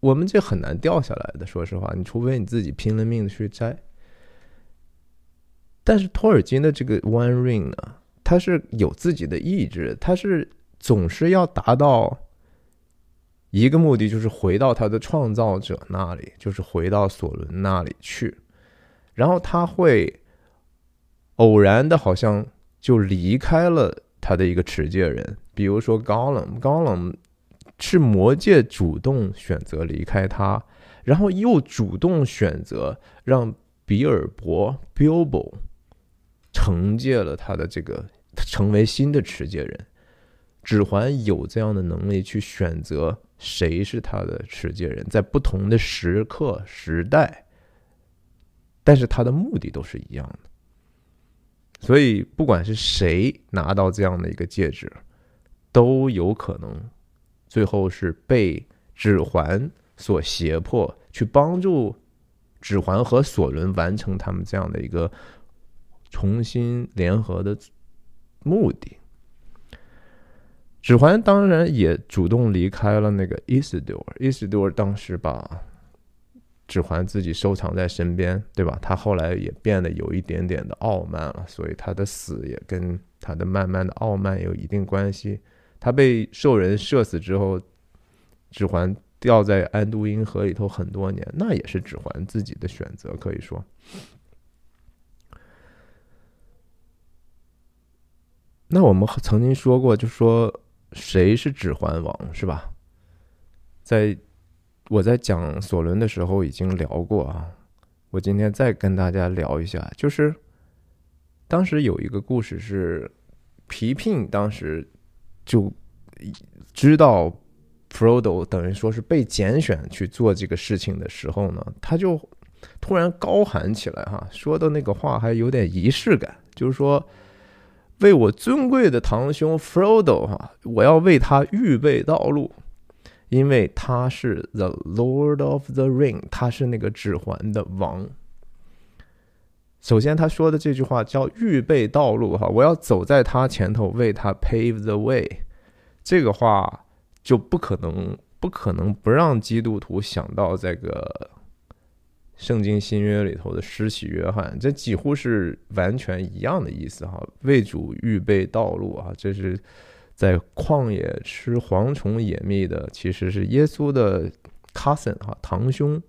我们这很难掉下来的。说实话，你除非你自己拼了命的去摘。但是托尔金的这个 One Ring 呢，它是有自己的意志，它是总是要达到一个目的，就是回到他的创造者那里，就是回到索伦那里去，然后他会偶然的，好像就离开了他的一个持戒人，比如说高冷，高冷是魔界主动选择离开他。然后又主动选择让比尔博 （Bilbo） 承接了他的这个，成为新的持戒人。指环有这样的能力去选择谁是他的持戒人，在不同的时刻、时代，但是他的目的都是一样的。所以，不管是谁拿到这样的一个戒指，都有可能最后是被指环所胁迫，去帮助指环和索伦完成他们这样的一个重新联合的目的。指环当然也主动离开了那个伊斯多尔，伊斯多尔当时把指环自己收藏在身边，对吧？他后来也变得有一点点的傲慢了，所以他的死也跟他的慢慢的傲慢有一定关系。他被兽人射死之后，指环掉在安都因河里头很多年，那也是指环自己的选择，可以说。那我们曾经说过，就说。谁是指环王是吧？在我在讲索伦的时候已经聊过啊，我今天再跟大家聊一下，就是当时有一个故事是皮聘当时就知道 Frodo 等于说是被拣选去做这个事情的时候呢，他就突然高喊起来哈，说的那个话还有点仪式感，就是说。为我尊贵的堂兄 Frodo 哈，我要为他预备道路，因为他是 The Lord of the Ring，他是那个指环的王。首先他说的这句话叫预备道路哈，我要走在他前头，为他 pave the way。这个话就不可能不可能不让基督徒想到这个。圣经新约里头的施洗约翰，这几乎是完全一样的意思哈。为主预备道路啊，这是在旷野吃蝗虫野蜜的，其实是耶稣的 cousin 哈堂兄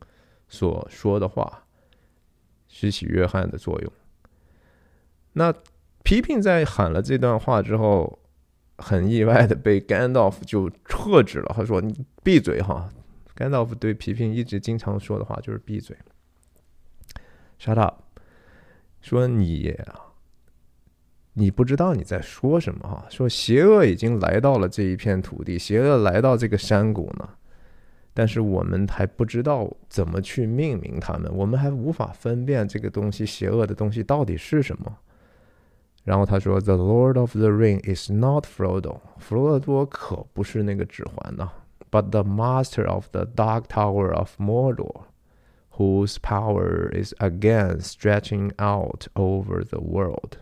所说的话。施洗约翰的作用。那皮聘在喊了这段话之后，很意外的被甘道夫就喝止了。他说：“你闭嘴哈！”甘道夫对皮皮一直经常说的话就是闭嘴。Shut up！说你，你不知道你在说什么哈？说邪恶已经来到了这一片土地，邪恶来到这个山谷呢，但是我们还不知道怎么去命名它们，我们还无法分辨这个东西邪恶的东西到底是什么。然后他说：“The Lord of the Ring is not Frodo，弗罗多可不是那个指环呢，but the Master of the Dark Tower of Mordor。” Whose power is again stretching out over the world。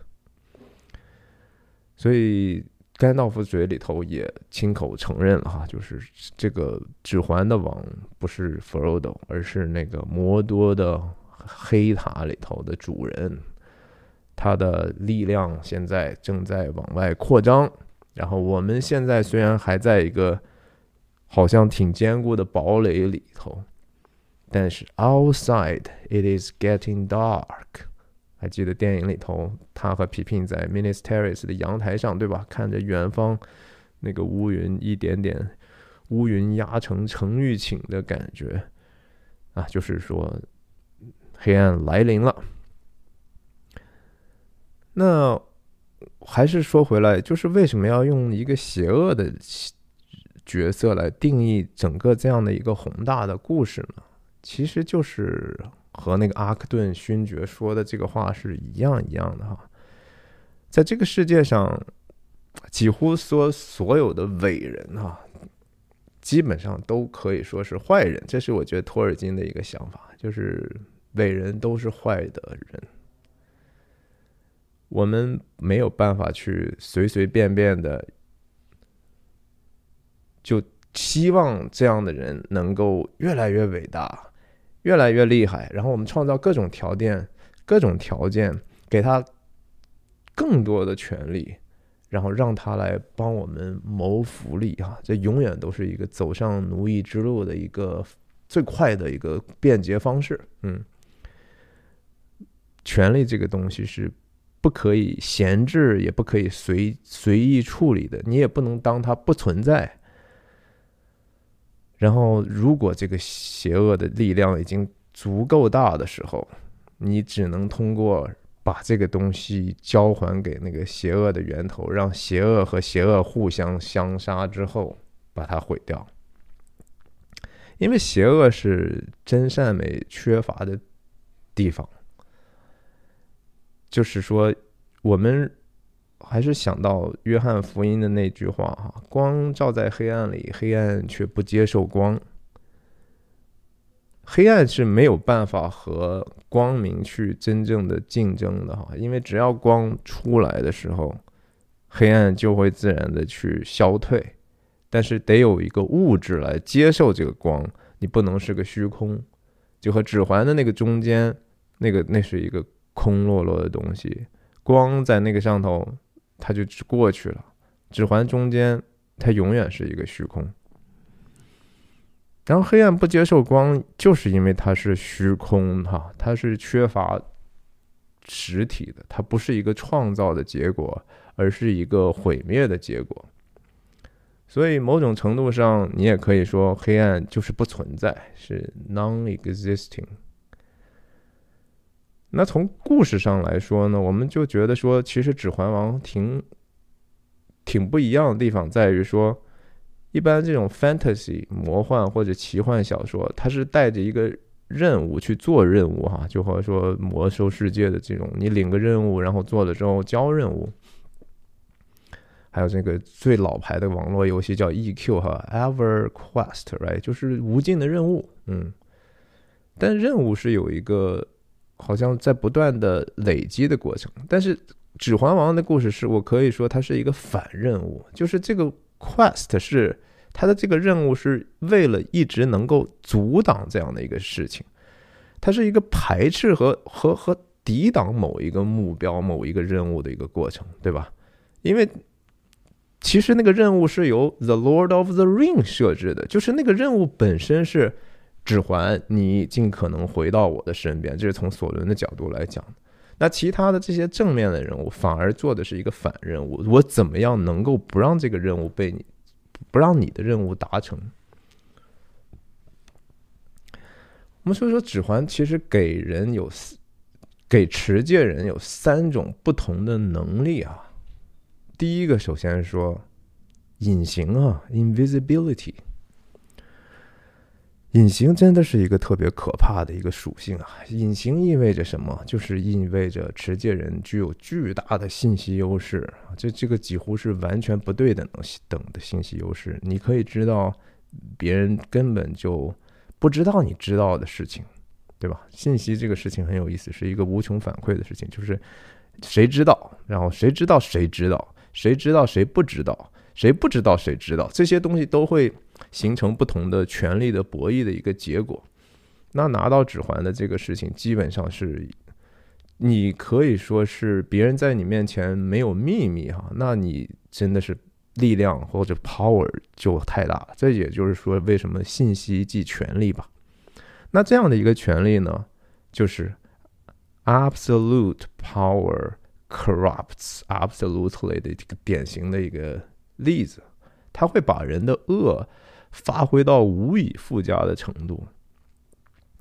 所以甘道夫嘴里头也亲口承认了哈，就是这个指环的王不是弗罗多，而是那个摩多的黑塔里头的主人。他的力量现在正在往外扩张，然后我们现在虽然还在一个好像挺坚固的堡垒里头。但是 outside it is getting dark，还记得电影里头，他和皮皮在 Minis Terrace 的阳台上，对吧？看着远方那个乌云一点点，乌云压成程昱寝的感觉啊，就是说黑暗来临了。那还是说回来，就是为什么要用一个邪恶的角色来定义整个这样的一个宏大的故事呢？其实就是和那个阿克顿勋爵说的这个话是一样一样的哈，在这个世界上，几乎说所有的伟人哈，基本上都可以说是坏人。这是我觉得托尔金的一个想法，就是伟人都是坏的人。我们没有办法去随随便便的就希望这样的人能够越来越伟大。越来越厉害，然后我们创造各种条件，各种条件给他更多的权利，然后让他来帮我们谋福利啊，这永远都是一个走上奴役之路的一个最快的一个便捷方式。嗯，权力这个东西是不可以闲置，也不可以随随意处理的，你也不能当它不存在。然后，如果这个邪恶的力量已经足够大的时候，你只能通过把这个东西交还给那个邪恶的源头，让邪恶和邪恶互相相杀之后，把它毁掉。因为邪恶是真善美缺乏的地方。就是说，我们还是想到约翰福音的那句话哈：“光照在黑暗里，黑暗却不接受光。黑暗是没有办法和光明去真正的竞争的哈，因为只要光出来的时候，黑暗就会自然的去消退。但是得有一个物质来接受这个光，你不能是个虚空，就和指环的那个中间那个，那是一个。”空落落的东西，光在那个上头，它就只过去了。指环中间，它永远是一个虚空。然后黑暗不接受光，就是因为它是虚空，哈，它是缺乏实体的，它不是一个创造的结果，而是一个毁灭的结果。所以某种程度上，你也可以说黑暗就是不存在，是 non-existing。那从故事上来说呢，我们就觉得说，其实《指环王》挺挺不一样的地方在于说，一般这种 fantasy 魔幻或者奇幻小说，它是带着一个任务去做任务哈，就和说魔兽世界的这种，你领个任务，然后做了之后交任务，还有这个最老牌的网络游戏叫 EQ 哈，EverQuest，right，就是无尽的任务，嗯，但任务是有一个。好像在不断的累积的过程，但是《指环王》的故事是我可以说它是一个反任务，就是这个 quest 是它的这个任务是为了一直能够阻挡这样的一个事情，它是一个排斥和和和抵挡某一个目标、某一个任务的一个过程，对吧？因为其实那个任务是由 The Lord of the Ring 设置的，就是那个任务本身是。指环，你尽可能回到我的身边，这是从索伦的角度来讲。那其他的这些正面的人物，反而做的是一个反任务。我怎么样能够不让这个任务被你，不让你的任务达成？我们说说指环，其实给人有，给持戒人有三种不同的能力啊。第一个，首先说隐形啊，invisibility。隐形真的是一个特别可怕的一个属性啊！隐形意味着什么？就是意味着持戒人具有巨大的信息优势这这个几乎是完全不对等等的信息优势。你可以知道别人根本就不知道你知道的事情，对吧？信息这个事情很有意思，是一个无穷反馈的事情。就是谁知道，然后谁知道谁知道，谁知道谁不知道，谁不知道谁知道，这些东西都会。形成不同的权力的博弈的一个结果，那拿到指环的这个事情，基本上是你可以说是别人在你面前没有秘密哈，那你真的是力量或者 power 就太大了。这也就是说，为什么信息即权力吧？那这样的一个权力呢，就是 absolute power corrupts absolutely 的这个典型的一个例子，它会把人的恶。发挥到无以复加的程度，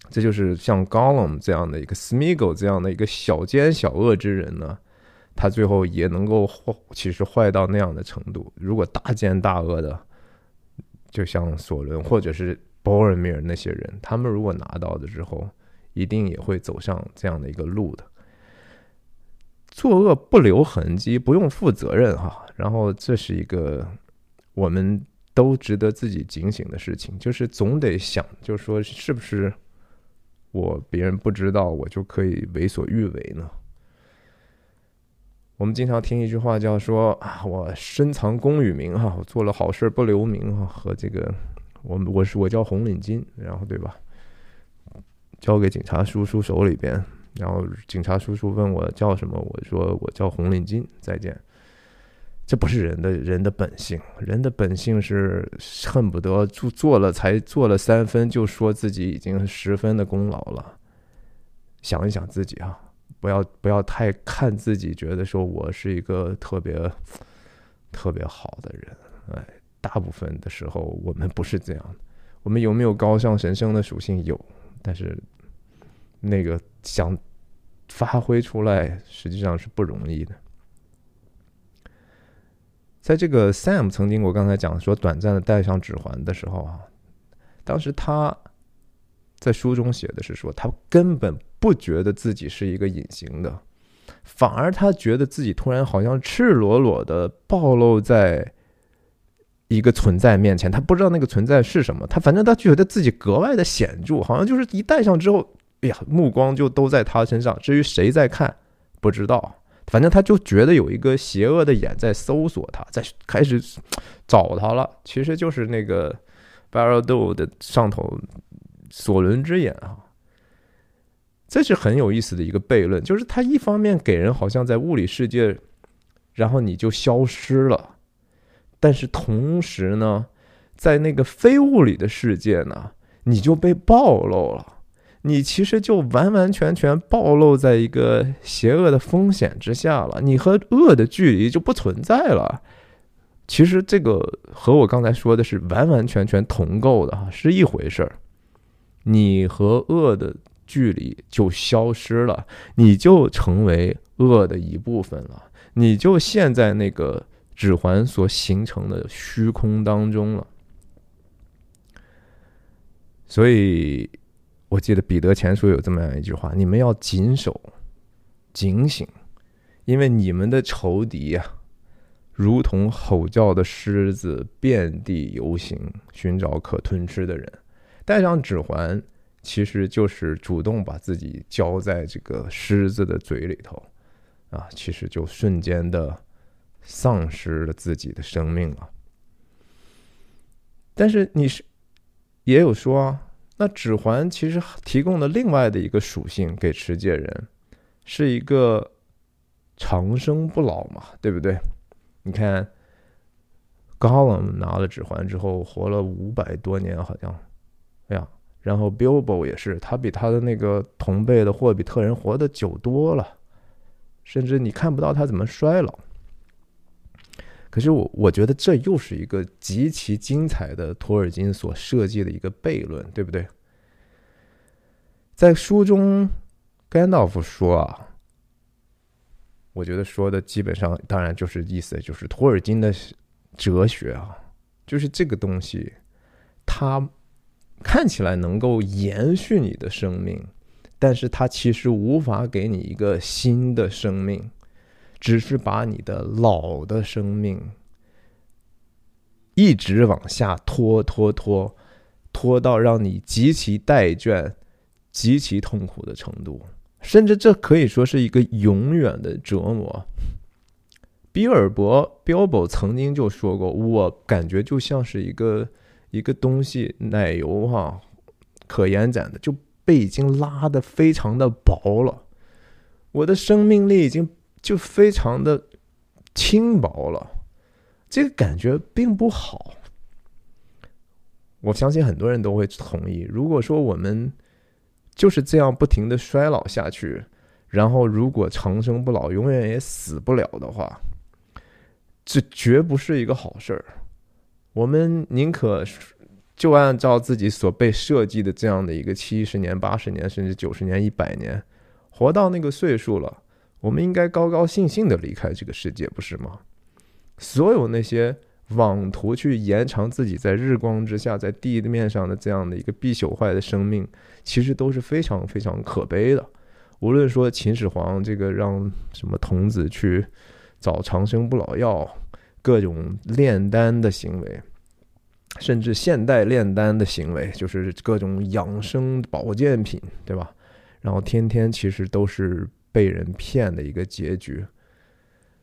这就是像 Gollum 这样的一个 Smeagol 这样的一个小奸小恶之人呢，他最后也能够坏，其实坏到那样的程度。如果大奸大恶的，就像索伦或者是 Boromir 那些人，他们如果拿到的之后，一定也会走上这样的一个路的。作恶不留痕迹，不用负责任哈。然后这是一个我们。都值得自己警醒的事情，就是总得想，就是说，是不是我别人不知道，我就可以为所欲为呢？我们经常听一句话，叫说啊，我深藏功与名哈，我做了好事不留名哈，和这个，我我是我叫红领巾，然后对吧？交给警察叔叔手里边，然后警察叔叔问我叫什么，我说我叫红领巾，再见。这不是人的人的本性，人的本性是恨不得做做了才做了三分，就说自己已经十分的功劳了。想一想自己啊，不要不要太看自己，觉得说我是一个特别特别好的人。哎，大部分的时候我们不是这样的，我们有没有高尚神圣的属性？有，但是那个想发挥出来，实际上是不容易的。在这个 Sam 曾经，我刚才讲说短暂的戴上指环的时候啊，当时他在书中写的是说，他根本不觉得自己是一个隐形的，反而他觉得自己突然好像赤裸裸的暴露在一个存在面前，他不知道那个存在是什么，他反正他觉得自己格外的显著，好像就是一戴上之后，哎呀，目光就都在他身上，至于谁在看，不知道。反正他就觉得有一个邪恶的眼在搜索他，在开始找他了。其实就是那个 Barado 的上头索伦之眼啊。这是很有意思的一个悖论，就是他一方面给人好像在物理世界，然后你就消失了，但是同时呢，在那个非物理的世界呢，你就被暴露了。你其实就完完全全暴露在一个邪恶的风险之下了，你和恶的距离就不存在了。其实这个和我刚才说的是完完全全同构的哈，是一回事儿。你和恶的距离就消失了，你就成为恶的一部分了，你就陷在那个指环所形成的虚空当中了。所以。我记得彼得前书有这么样一句话：“你们要谨守、警醒，因为你们的仇敌呀，如同吼叫的狮子，遍地游行，寻找可吞吃的人。戴上指环，其实就是主动把自己交在这个狮子的嘴里头，啊，其实就瞬间的丧失了自己的生命了。但是你是也有说。”那指环其实提供了另外的一个属性给持戒人，是一个长生不老嘛，对不对？你看，，Gollum 拿了指环之后活了五百多年，好像，哎呀，然后 Bilbo 也是，他比他的那个同辈的霍比特人活得久多了，甚至你看不到他怎么衰老。可是我我觉得这又是一个极其精彩的托尔金所设计的一个悖论，对不对？在书中，甘道夫说啊，我觉得说的基本上当然就是意思就是托尔金的哲学啊，就是这个东西，它看起来能够延续你的生命，但是它其实无法给你一个新的生命。只是把你的老的生命一直往下拖拖拖，拖到让你极其怠倦、极其痛苦的程度，甚至这可以说是一个永远的折磨。比尔博标博曾经就说过：“我感觉就像是一个一个东西，奶油哈，可延展的，就被已经拉的非常的薄了，我的生命力已经。”就非常的轻薄了，这个感觉并不好。我相信很多人都会同意。如果说我们就是这样不停的衰老下去，然后如果长生不老，永远也死不了的话，这绝不是一个好事儿。我们宁可就按照自己所被设计的这样的一个七十年、八十年，甚至九十年、一百年，活到那个岁数了。我们应该高高兴兴的离开这个世界，不是吗？所有那些妄图去延长自己在日光之下、在地面上的这样的一个必朽坏的生命，其实都是非常非常可悲的。无论说秦始皇这个让什么童子去找长生不老药，各种炼丹的行为，甚至现代炼丹的行为，就是各种养生保健品，对吧？然后天天其实都是。被人骗的一个结局，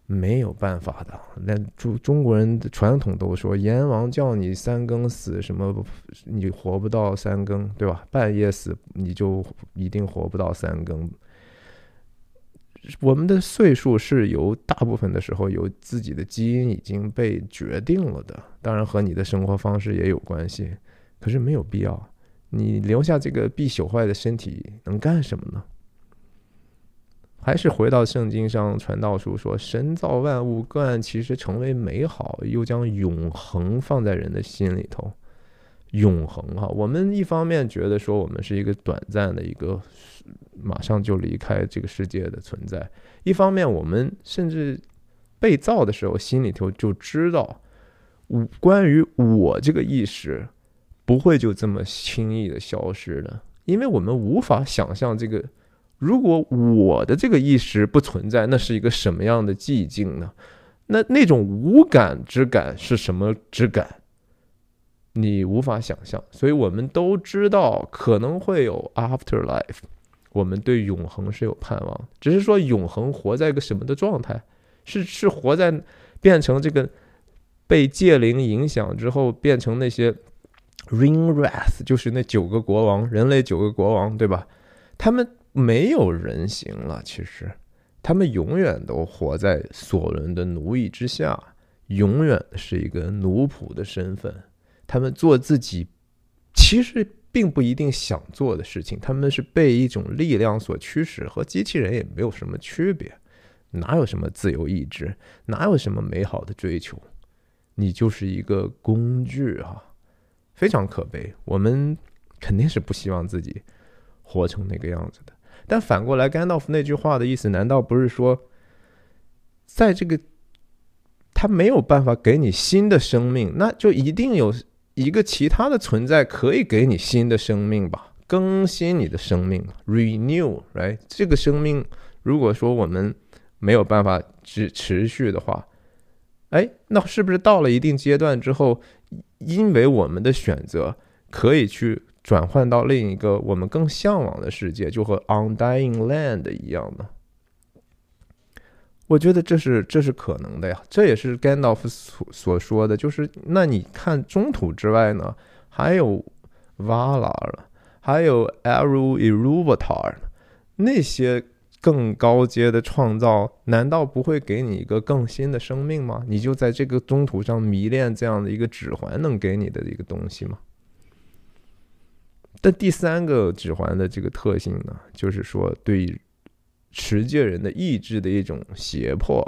没有办法的。那中中国人的传统都说，阎王叫你三更死，什么你活不到三更，对吧？半夜死你就一定活不到三更。我们的岁数是由大部分的时候由自己的基因已经被决定了的，当然和你的生活方式也有关系。可是没有必要，你留下这个必朽坏的身体能干什么呢？还是回到圣经上传道书说，神造万物，各按其实成为美好，又将永恒放在人的心里头。永恒哈。我们一方面觉得说我们是一个短暂的一个马上就离开这个世界的存在，一方面我们甚至被造的时候心里头就知道，我关于我这个意识不会就这么轻易的消失的，因为我们无法想象这个。如果我的这个意识不存在，那是一个什么样的寂静呢？那那种无感之感是什么之感？你无法想象。所以我们都知道可能会有 afterlife，我们对永恒是有盼望，只是说永恒活在一个什么的状态？是是活在变成这个被戒灵影响之后，变成那些 ring rath，就是那九个国王，人类九个国王，对吧？他们。没有人形了，其实他们永远都活在索伦的奴役之下，永远是一个奴仆的身份。他们做自己其实并不一定想做的事情，他们是被一种力量所驱使，和机器人也没有什么区别。哪有什么自由意志？哪有什么美好的追求？你就是一个工具啊，非常可悲。我们肯定是不希望自己活成那个样子的。但反过来，甘道夫那句话的意思，难道不是说，在这个他没有办法给你新的生命，那就一定有一个其他的存在可以给你新的生命吧？更新你的生命，renew，right？这个生命，如果说我们没有办法持持续的话，哎，那是不是到了一定阶段之后，因为我们的选择可以去？转换到另一个我们更向往的世界，就和《Undying Land》一样呢。我觉得这是这是可能的呀，这也是甘道夫所所说的，就是那你看中土之外呢，还有 Valar 了，还有 Eru Iluvatar，那些更高阶的创造，难道不会给你一个更新的生命吗？你就在这个中土上迷恋这样的一个指环能给你的一个东西吗？但第三个指环的这个特性呢，就是说对持戒人的意志的一种胁迫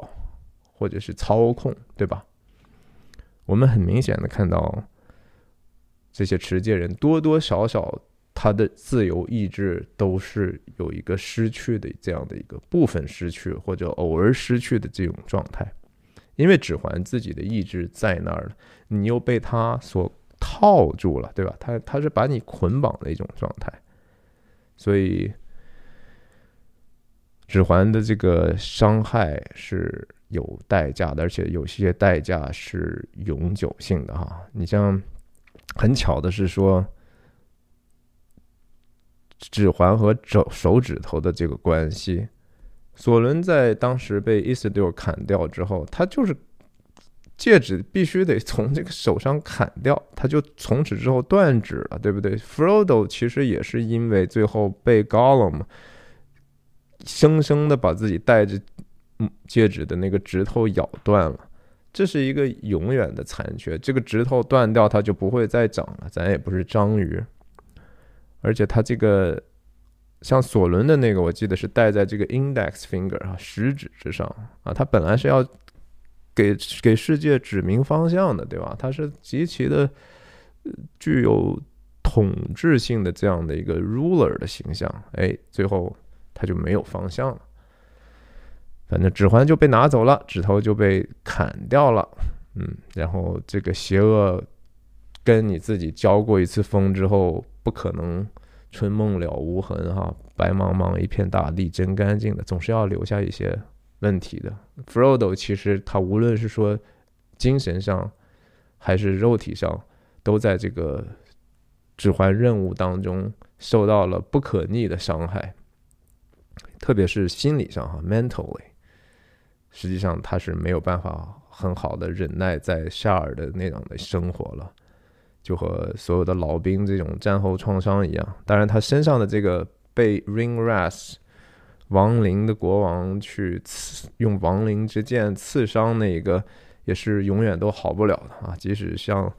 或者是操控，对吧？我们很明显的看到，这些持戒人多多少少他的自由意志都是有一个失去的这样的一个部分失去或者偶尔失去的这种状态，因为指环自己的意志在那儿了，你又被他所。套住了，对吧？他他是把你捆绑的一种状态，所以指环的这个伤害是有代价的，而且有些代价是永久性的哈。你像很巧的是说，指环和手手指头的这个关系，索伦在当时被伊斯多尔砍掉之后，他就是。戒指必须得从这个手上砍掉，他就从此之后断指了，对不对？Frodo 其实也是因为最后被 Gollum 生生的把自己戴着戒指的那个指头咬断了，这是一个永远的残缺。这个指头断掉，它就不会再长了。咱也不是章鱼，而且他这个像索伦的那个，我记得是戴在这个 Index Finger 啊，食指之上啊，他本来是要。给给世界指明方向的，对吧？它是极其的具有统治性的这样的一个 ruler 的形象。哎，最后他就没有方向了。反正指环就被拿走了，指头就被砍掉了。嗯，然后这个邪恶跟你自己交过一次锋之后，不可能春梦了无痕哈，白茫茫一片大地真干净的，总是要留下一些。问题的，Frodo 其实他无论是说精神上还是肉体上，都在这个指环任务当中受到了不可逆的伤害，特别是心理上哈，mentally，实际上他是没有办法很好的忍耐在夏尔的那样的生活了，就和所有的老兵这种战后创伤一样。当然，他身上的这个被 Ring Ras。亡灵的国王去刺用亡灵之剑刺伤那个，也是永远都好不了的啊！即使像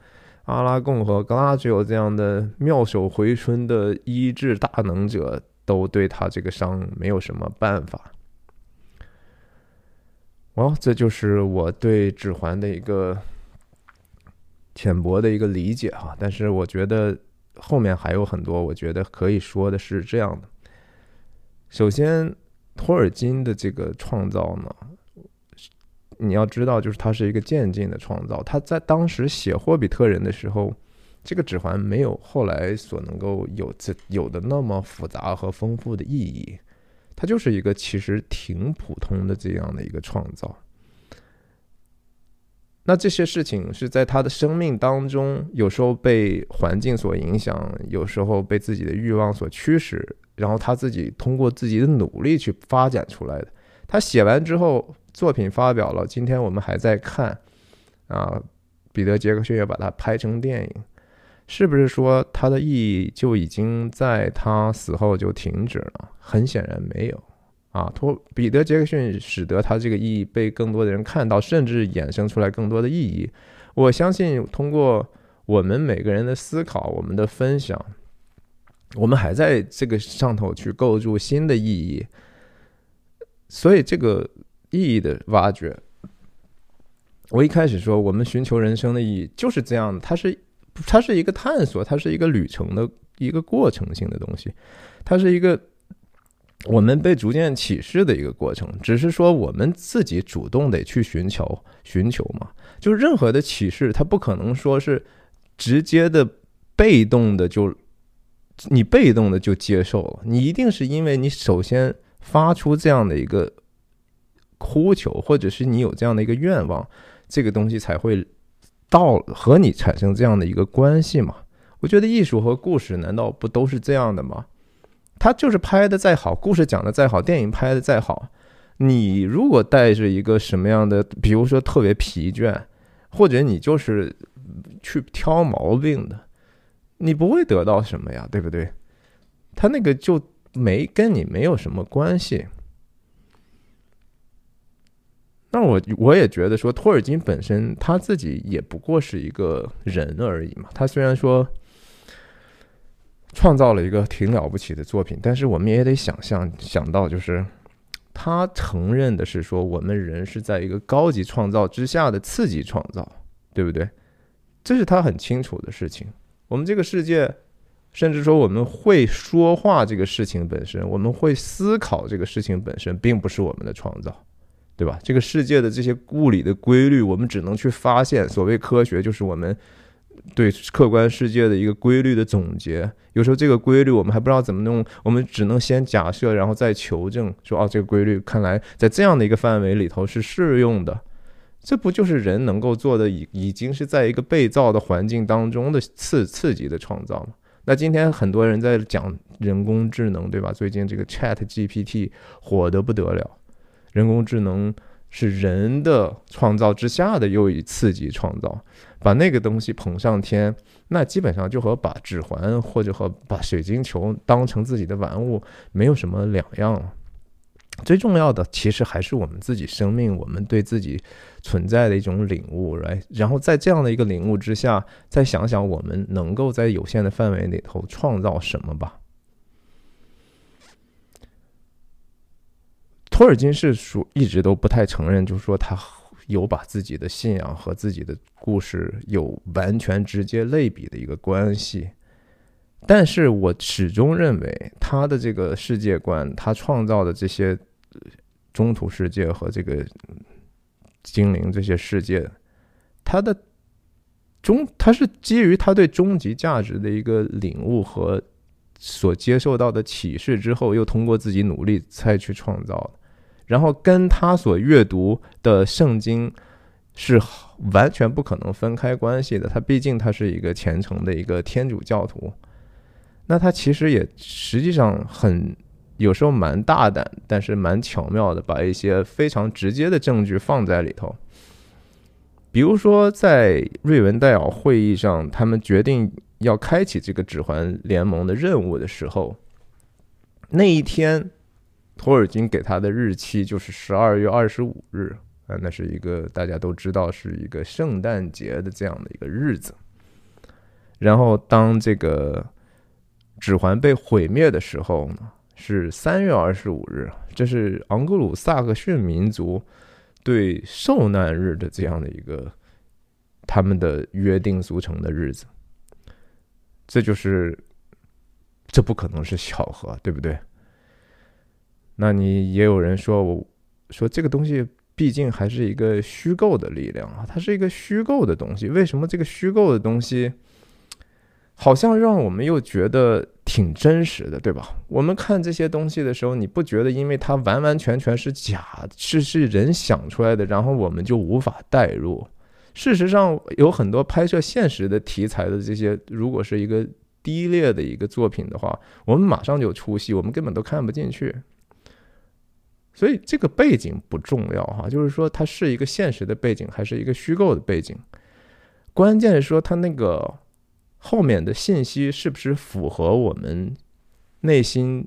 阿拉贡和格拉吉欧这样的妙手回春的医治大能者，都对他这个伤没有什么办法。哦，这就是我对指环的一个浅薄的一个理解哈。但是我觉得后面还有很多，我觉得可以说的是这样的。首先，托尔金的这个创造呢，你要知道，就是它是一个渐进的创造。他在当时写《霍比特人》的时候，这个指环没有后来所能够有这有的那么复杂和丰富的意义。它就是一个其实挺普通的这样的一个创造。那这些事情是在他的生命当中，有时候被环境所影响，有时候被自己的欲望所驱使。然后他自己通过自己的努力去发展出来的。他写完之后，作品发表了，今天我们还在看，啊，彼得·杰克逊也把它拍成电影，是不是说它的意义就已经在他死后就停止了？很显然没有，啊，托彼得·杰克逊使得他这个意义被更多的人看到，甚至衍生出来更多的意义。我相信通过我们每个人的思考，我们的分享。我们还在这个上头去构筑新的意义，所以这个意义的挖掘，我一开始说我们寻求人生的意义就是这样的，它是它是一个探索，它是一个旅程的一个过程性的东西，它是一个我们被逐渐启示的一个过程，只是说我们自己主动得去寻求寻求嘛，就任何的启示，它不可能说是直接的被动的就。你被动的就接受了，你一定是因为你首先发出这样的一个呼求，或者是你有这样的一个愿望，这个东西才会到和你产生这样的一个关系嘛？我觉得艺术和故事难道不都是这样的吗？他就是拍的再好，故事讲的再好，电影拍的再好，你如果带着一个什么样的，比如说特别疲倦，或者你就是去挑毛病的。你不会得到什么呀，对不对？他那个就没跟你没有什么关系。那我我也觉得说，托尔金本身他自己也不过是一个人而已嘛。他虽然说创造了一个挺了不起的作品，但是我们也得想象想到，就是他承认的是说，我们人是在一个高级创造之下的次级创造，对不对？这是他很清楚的事情。我们这个世界，甚至说我们会说话这个事情本身，我们会思考这个事情本身，并不是我们的创造，对吧？这个世界的这些物理的规律，我们只能去发现。所谓科学，就是我们对客观世界的一个规律的总结。有时候这个规律我们还不知道怎么弄，我们只能先假设，然后再求证，说哦，这个规律看来在这样的一个范围里头是适用的。这不就是人能够做的，已已经是在一个被造的环境当中的刺刺激的创造吗？那今天很多人在讲人工智能，对吧？最近这个 Chat GPT 火得不得了，人工智能是人的创造之下的又一刺激创造，把那个东西捧上天，那基本上就和把指环或者和把水晶球当成自己的玩物没有什么两样了。最重要的其实还是我们自己生命，我们对自己存在的一种领悟，来，然后在这样的一个领悟之下，再想想我们能够在有限的范围里头创造什么吧。托尔金是属一直都不太承认，就是说他有把自己的信仰和自己的故事有完全直接类比的一个关系。但是我始终认为他的这个世界观，他创造的这些。中土世界和这个精灵这些世界，他的终他是基于他对终极价值的一个领悟和所接受到的启示之后，又通过自己努力再去创造，然后跟他所阅读的圣经是完全不可能分开关系的。他毕竟他是一个虔诚的一个天主教徒，那他其实也实际上很。有时候蛮大胆，但是蛮巧妙的，把一些非常直接的证据放在里头。比如说，在瑞文戴尔会议上，他们决定要开启这个指环联盟的任务的时候，那一天，托尔金给他的日期就是十二月二十五日啊，那是一个大家都知道是一个圣诞节的这样的一个日子。然后，当这个指环被毁灭的时候呢？是三月二十五日，这是昂格鲁萨克逊民族对受难日的这样的一个他们的约定俗成的日子。这就是，这不可能是巧合，对不对？那你也有人说，我说这个东西毕竟还是一个虚构的力量啊，它是一个虚构的东西。为什么这个虚构的东西，好像让我们又觉得挺真实的，对吧？我们看这些东西的时候，你不觉得因为它完完全全是假，是是人想出来的，然后我们就无法代入？事实上，有很多拍摄现实的题材的这些，如果是一个低劣的一个作品的话，我们马上就出戏，我们根本都看不进去。所以这个背景不重要哈，就是说它是一个现实的背景还是一个虚构的背景，关键是说它那个后面的信息是不是符合我们内心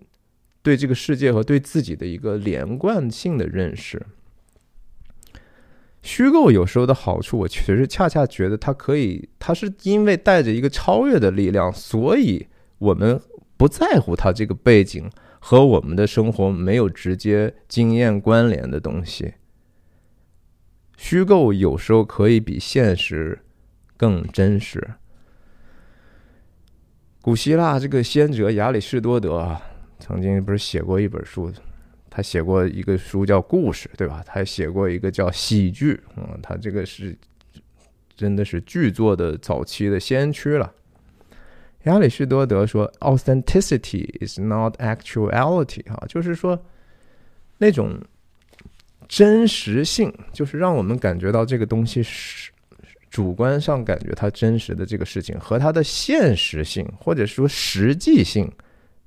对这个世界和对自己的一个连贯性的认识。虚构有时候的好处，我其实恰恰觉得它可以，它是因为带着一个超越的力量，所以我们不在乎它这个背景和我们的生活没有直接经验关联的东西。虚构有时候可以比现实更真实。古希腊这个先哲亚里士多德啊，曾经不是写过一本书。他写过一个书叫《故事》，对吧？他写过一个叫《喜剧》，嗯，他这个是真的是剧作的早期的先驱了。亚里士多德说：“Authenticity is not actuality。”哈，就是说那种真实性，就是让我们感觉到这个东西是主观上感觉它真实的这个事情，和它的现实性或者说实际性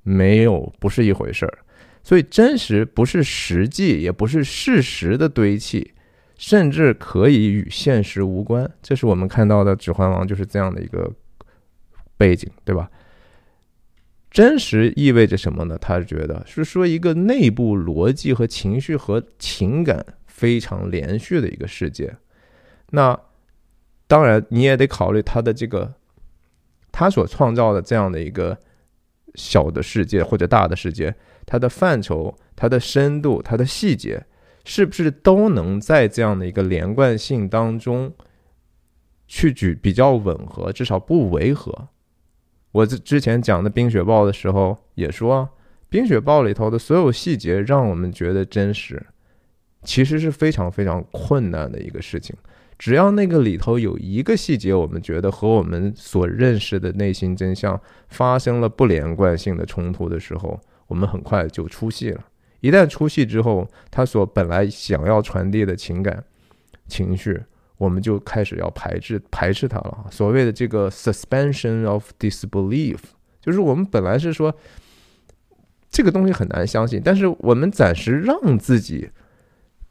没有不是一回事儿。所以，真实不是实际，也不是事实的堆砌，甚至可以与现实无关。这是我们看到的《指环王》就是这样的一个背景，对吧？真实意味着什么呢？他觉得是说一个内部逻辑和情绪和情感非常连续的一个世界。那当然，你也得考虑他的这个他所创造的这样的一个小的世界或者大的世界。它的范畴、它的深度、它的细节，是不是都能在这样的一个连贯性当中去举比较吻合，至少不违和？我之之前讲的《冰雪暴》的时候也说，《冰雪暴》里头的所有细节让我们觉得真实，其实是非常非常困难的一个事情。只要那个里头有一个细节，我们觉得和我们所认识的内心真相发生了不连贯性的冲突的时候，我们很快就出戏了。一旦出戏之后，他所本来想要传递的情感、情绪，我们就开始要排斥、排斥它了。所谓的这个 suspension of disbelief，就是我们本来是说这个东西很难相信，但是我们暂时让自己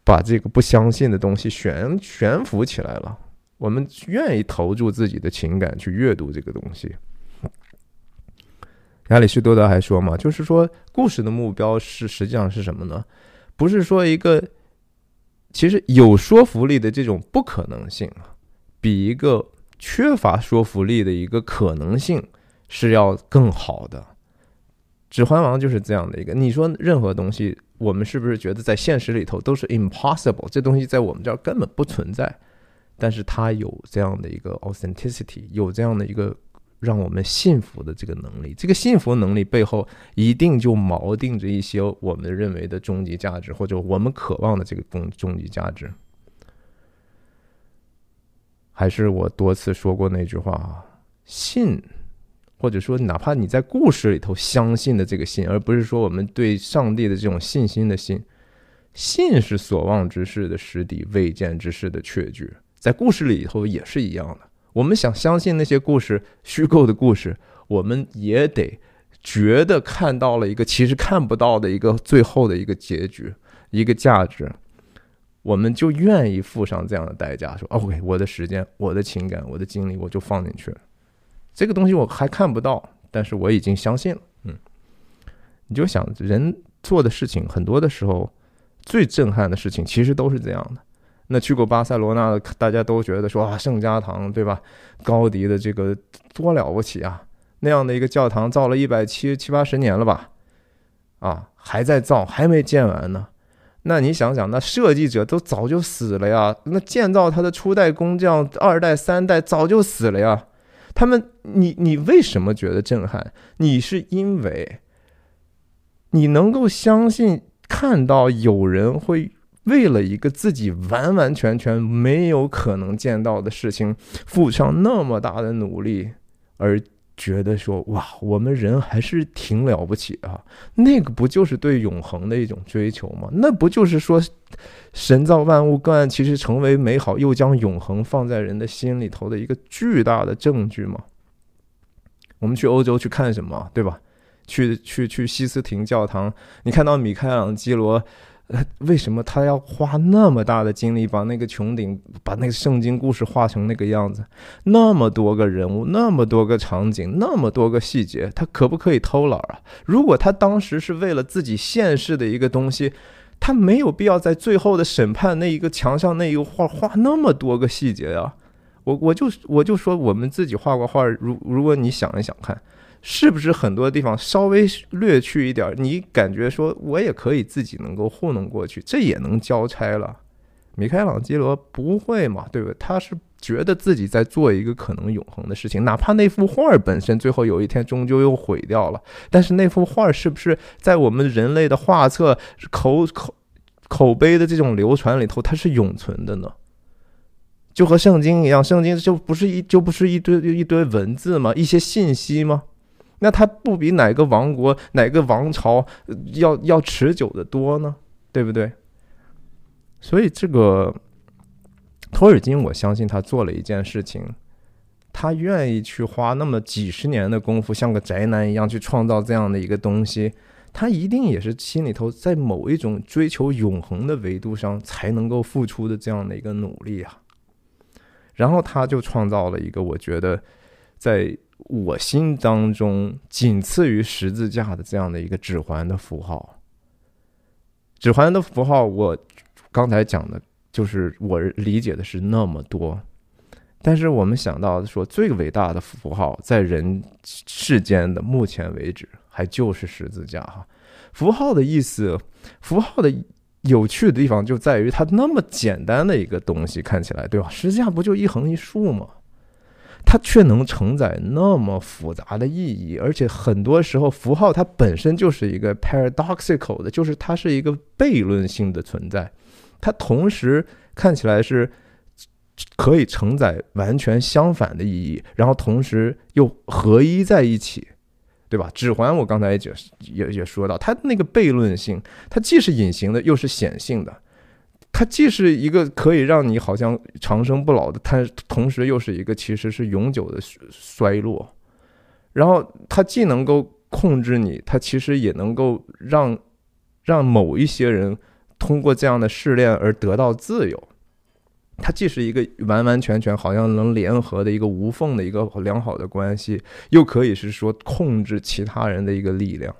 把这个不相信的东西悬悬浮起来了。我们愿意投注自己的情感去阅读这个东西。亚里士多德还说嘛，就是说，故事的目标是实际上是什么呢？不是说一个其实有说服力的这种不可能性，比一个缺乏说服力的一个可能性是要更好的。指环王就是这样的一个。你说任何东西，我们是不是觉得在现实里头都是 impossible？这东西在我们这儿根本不存在，但是它有这样的一个 authenticity，有这样的一个。让我们信服的这个能力，这个信服能力背后一定就锚定着一些我们认为的终极价值，或者我们渴望的这个终终极价值。还是我多次说过那句话啊，信，或者说哪怕你在故事里头相信的这个信，而不是说我们对上帝的这种信心的信，信是所望之事的实底，未见之事的确据，在故事里头也是一样的。我们想相信那些故事，虚构的故事，我们也得觉得看到了一个其实看不到的一个最后的一个结局，一个价值，我们就愿意付上这样的代价，说 OK，我的时间、我的情感、我的精力，我就放进去了。这个东西我还看不到，但是我已经相信了。嗯，你就想人做的事情，很多的时候最震撼的事情，其实都是这样的。那去过巴塞罗那的，大家都觉得说啊，圣家堂对吧？高迪的这个多了不起啊！那样的一个教堂造了一百七七八十年了吧？啊，还在造，还没建完呢。那你想想，那设计者都早就死了呀，那建造它的初代工匠、二代、三代早就死了呀。他们，你你为什么觉得震撼？你是因为你能够相信看到有人会为了一个自己完完全全没有可能见到的事情，付上那么大的努力，而觉得说哇，我们人还是挺了不起啊！那个不就是对永恒的一种追求吗？那不就是说，神造万物，个案其实成为美好，又将永恒放在人的心里头的一个巨大的证据吗？我们去欧洲去看什么，对吧？去去去西斯廷教堂，你看到米开朗基罗，呃，为什么他要花那么大的精力把那个穹顶，把那个圣经故事画成那个样子？那么多个人物，那么多个场景，那么多个细节，他可不可以偷懒啊？如果他当时是为了自己现世的一个东西，他没有必要在最后的审判那一个墙上那一个画画那么多个细节啊。我我就我就说，我们自己画过画，如如果你想一想看，是不是很多地方稍微略去一点，你感觉说我也可以自己能够糊弄过去，这也能交差了。米开朗基罗不会嘛，对不对？他是觉得自己在做一个可能永恒的事情，哪怕那幅画本身最后有一天终究又毁掉了，但是那幅画是不是在我们人类的画册口口口碑的这种流传里头，它是永存的呢？就和圣经一样，圣经就不是一就不是一堆一堆文字吗？一些信息吗？那它不比哪个王国、哪个王朝要要持久的多呢？对不对？所以这个托尔金，我相信他做了一件事情，他愿意去花那么几十年的功夫，像个宅男一样去创造这样的一个东西，他一定也是心里头在某一种追求永恒的维度上才能够付出的这样的一个努力啊。然后他就创造了一个我觉得，在我心当中仅次于十字架的这样的一个指环的符号。指环的符号，我刚才讲的就是我理解的是那么多，但是我们想到说最伟大的符号，在人世间的目前为止，还就是十字架哈。符号的意思，符号的。有趣的地方就在于它那么简单的一个东西，看起来对吧？实际上不就一横一竖吗？它却能承载那么复杂的意义，而且很多时候符号它本身就是一个 paradoxical 的，就是它是一个悖论性的存在。它同时看起来是可以承载完全相反的意义，然后同时又合一在一起。对吧？指环我刚才也解，也也说到，它那个悖论性，它既是隐形的，又是显性的，它既是一个可以让你好像长生不老的，它同时又是一个其实是永久的衰落。然后它既能够控制你，它其实也能够让让某一些人通过这样的试炼而得到自由。它既是一个完完全全好像能联合的一个无缝的一个良好的关系，又可以是说控制其他人的一个力量。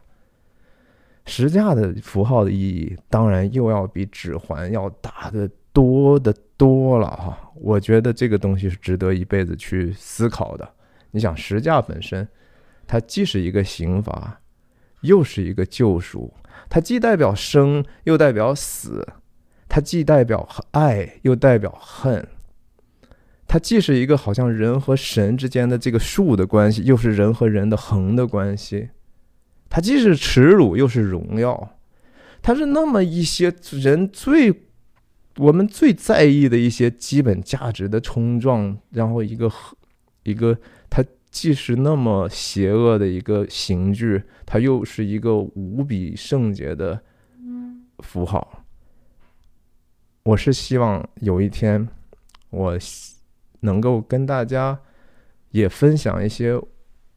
实价的符号的意义，当然又要比指环要大的多的多了哈。我觉得这个东西是值得一辈子去思考的。你想，实价本身，它既是一个刑罚，又是一个救赎，它既代表生，又代表死。它既代表爱，又代表恨。它既是一个好像人和神之间的这个竖的关系，又是人和人的横的关系。它既是耻辱，又是荣耀。它是那么一些人最我们最在意的一些基本价值的冲撞，然后一个一个，它既是那么邪恶的一个刑具，它又是一个无比圣洁的符号。我是希望有一天，我能够跟大家也分享一些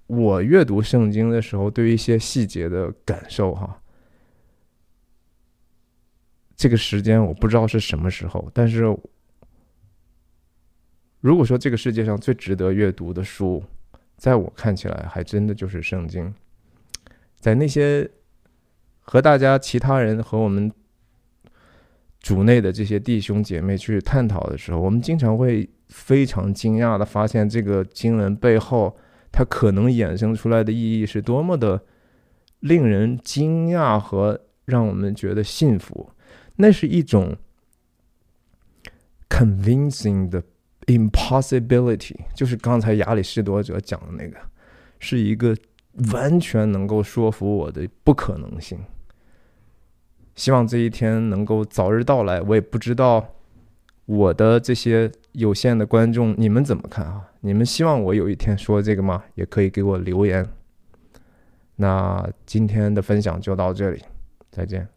我阅读圣经的时候对于一些细节的感受哈。这个时间我不知道是什么时候，但是如果说这个世界上最值得阅读的书，在我看起来还真的就是圣经。在那些和大家其他人和我们。主内的这些弟兄姐妹去探讨的时候，我们经常会非常惊讶的发现，这个经文背后它可能衍生出来的意义是多么的令人惊讶和让我们觉得幸福。那是一种 convincing 的 impossibility，就是刚才亚里士多德讲的那个，是一个完全能够说服我的不可能性。希望这一天能够早日到来。我也不知道我的这些有限的观众你们怎么看啊？你们希望我有一天说这个吗？也可以给我留言。那今天的分享就到这里，再见。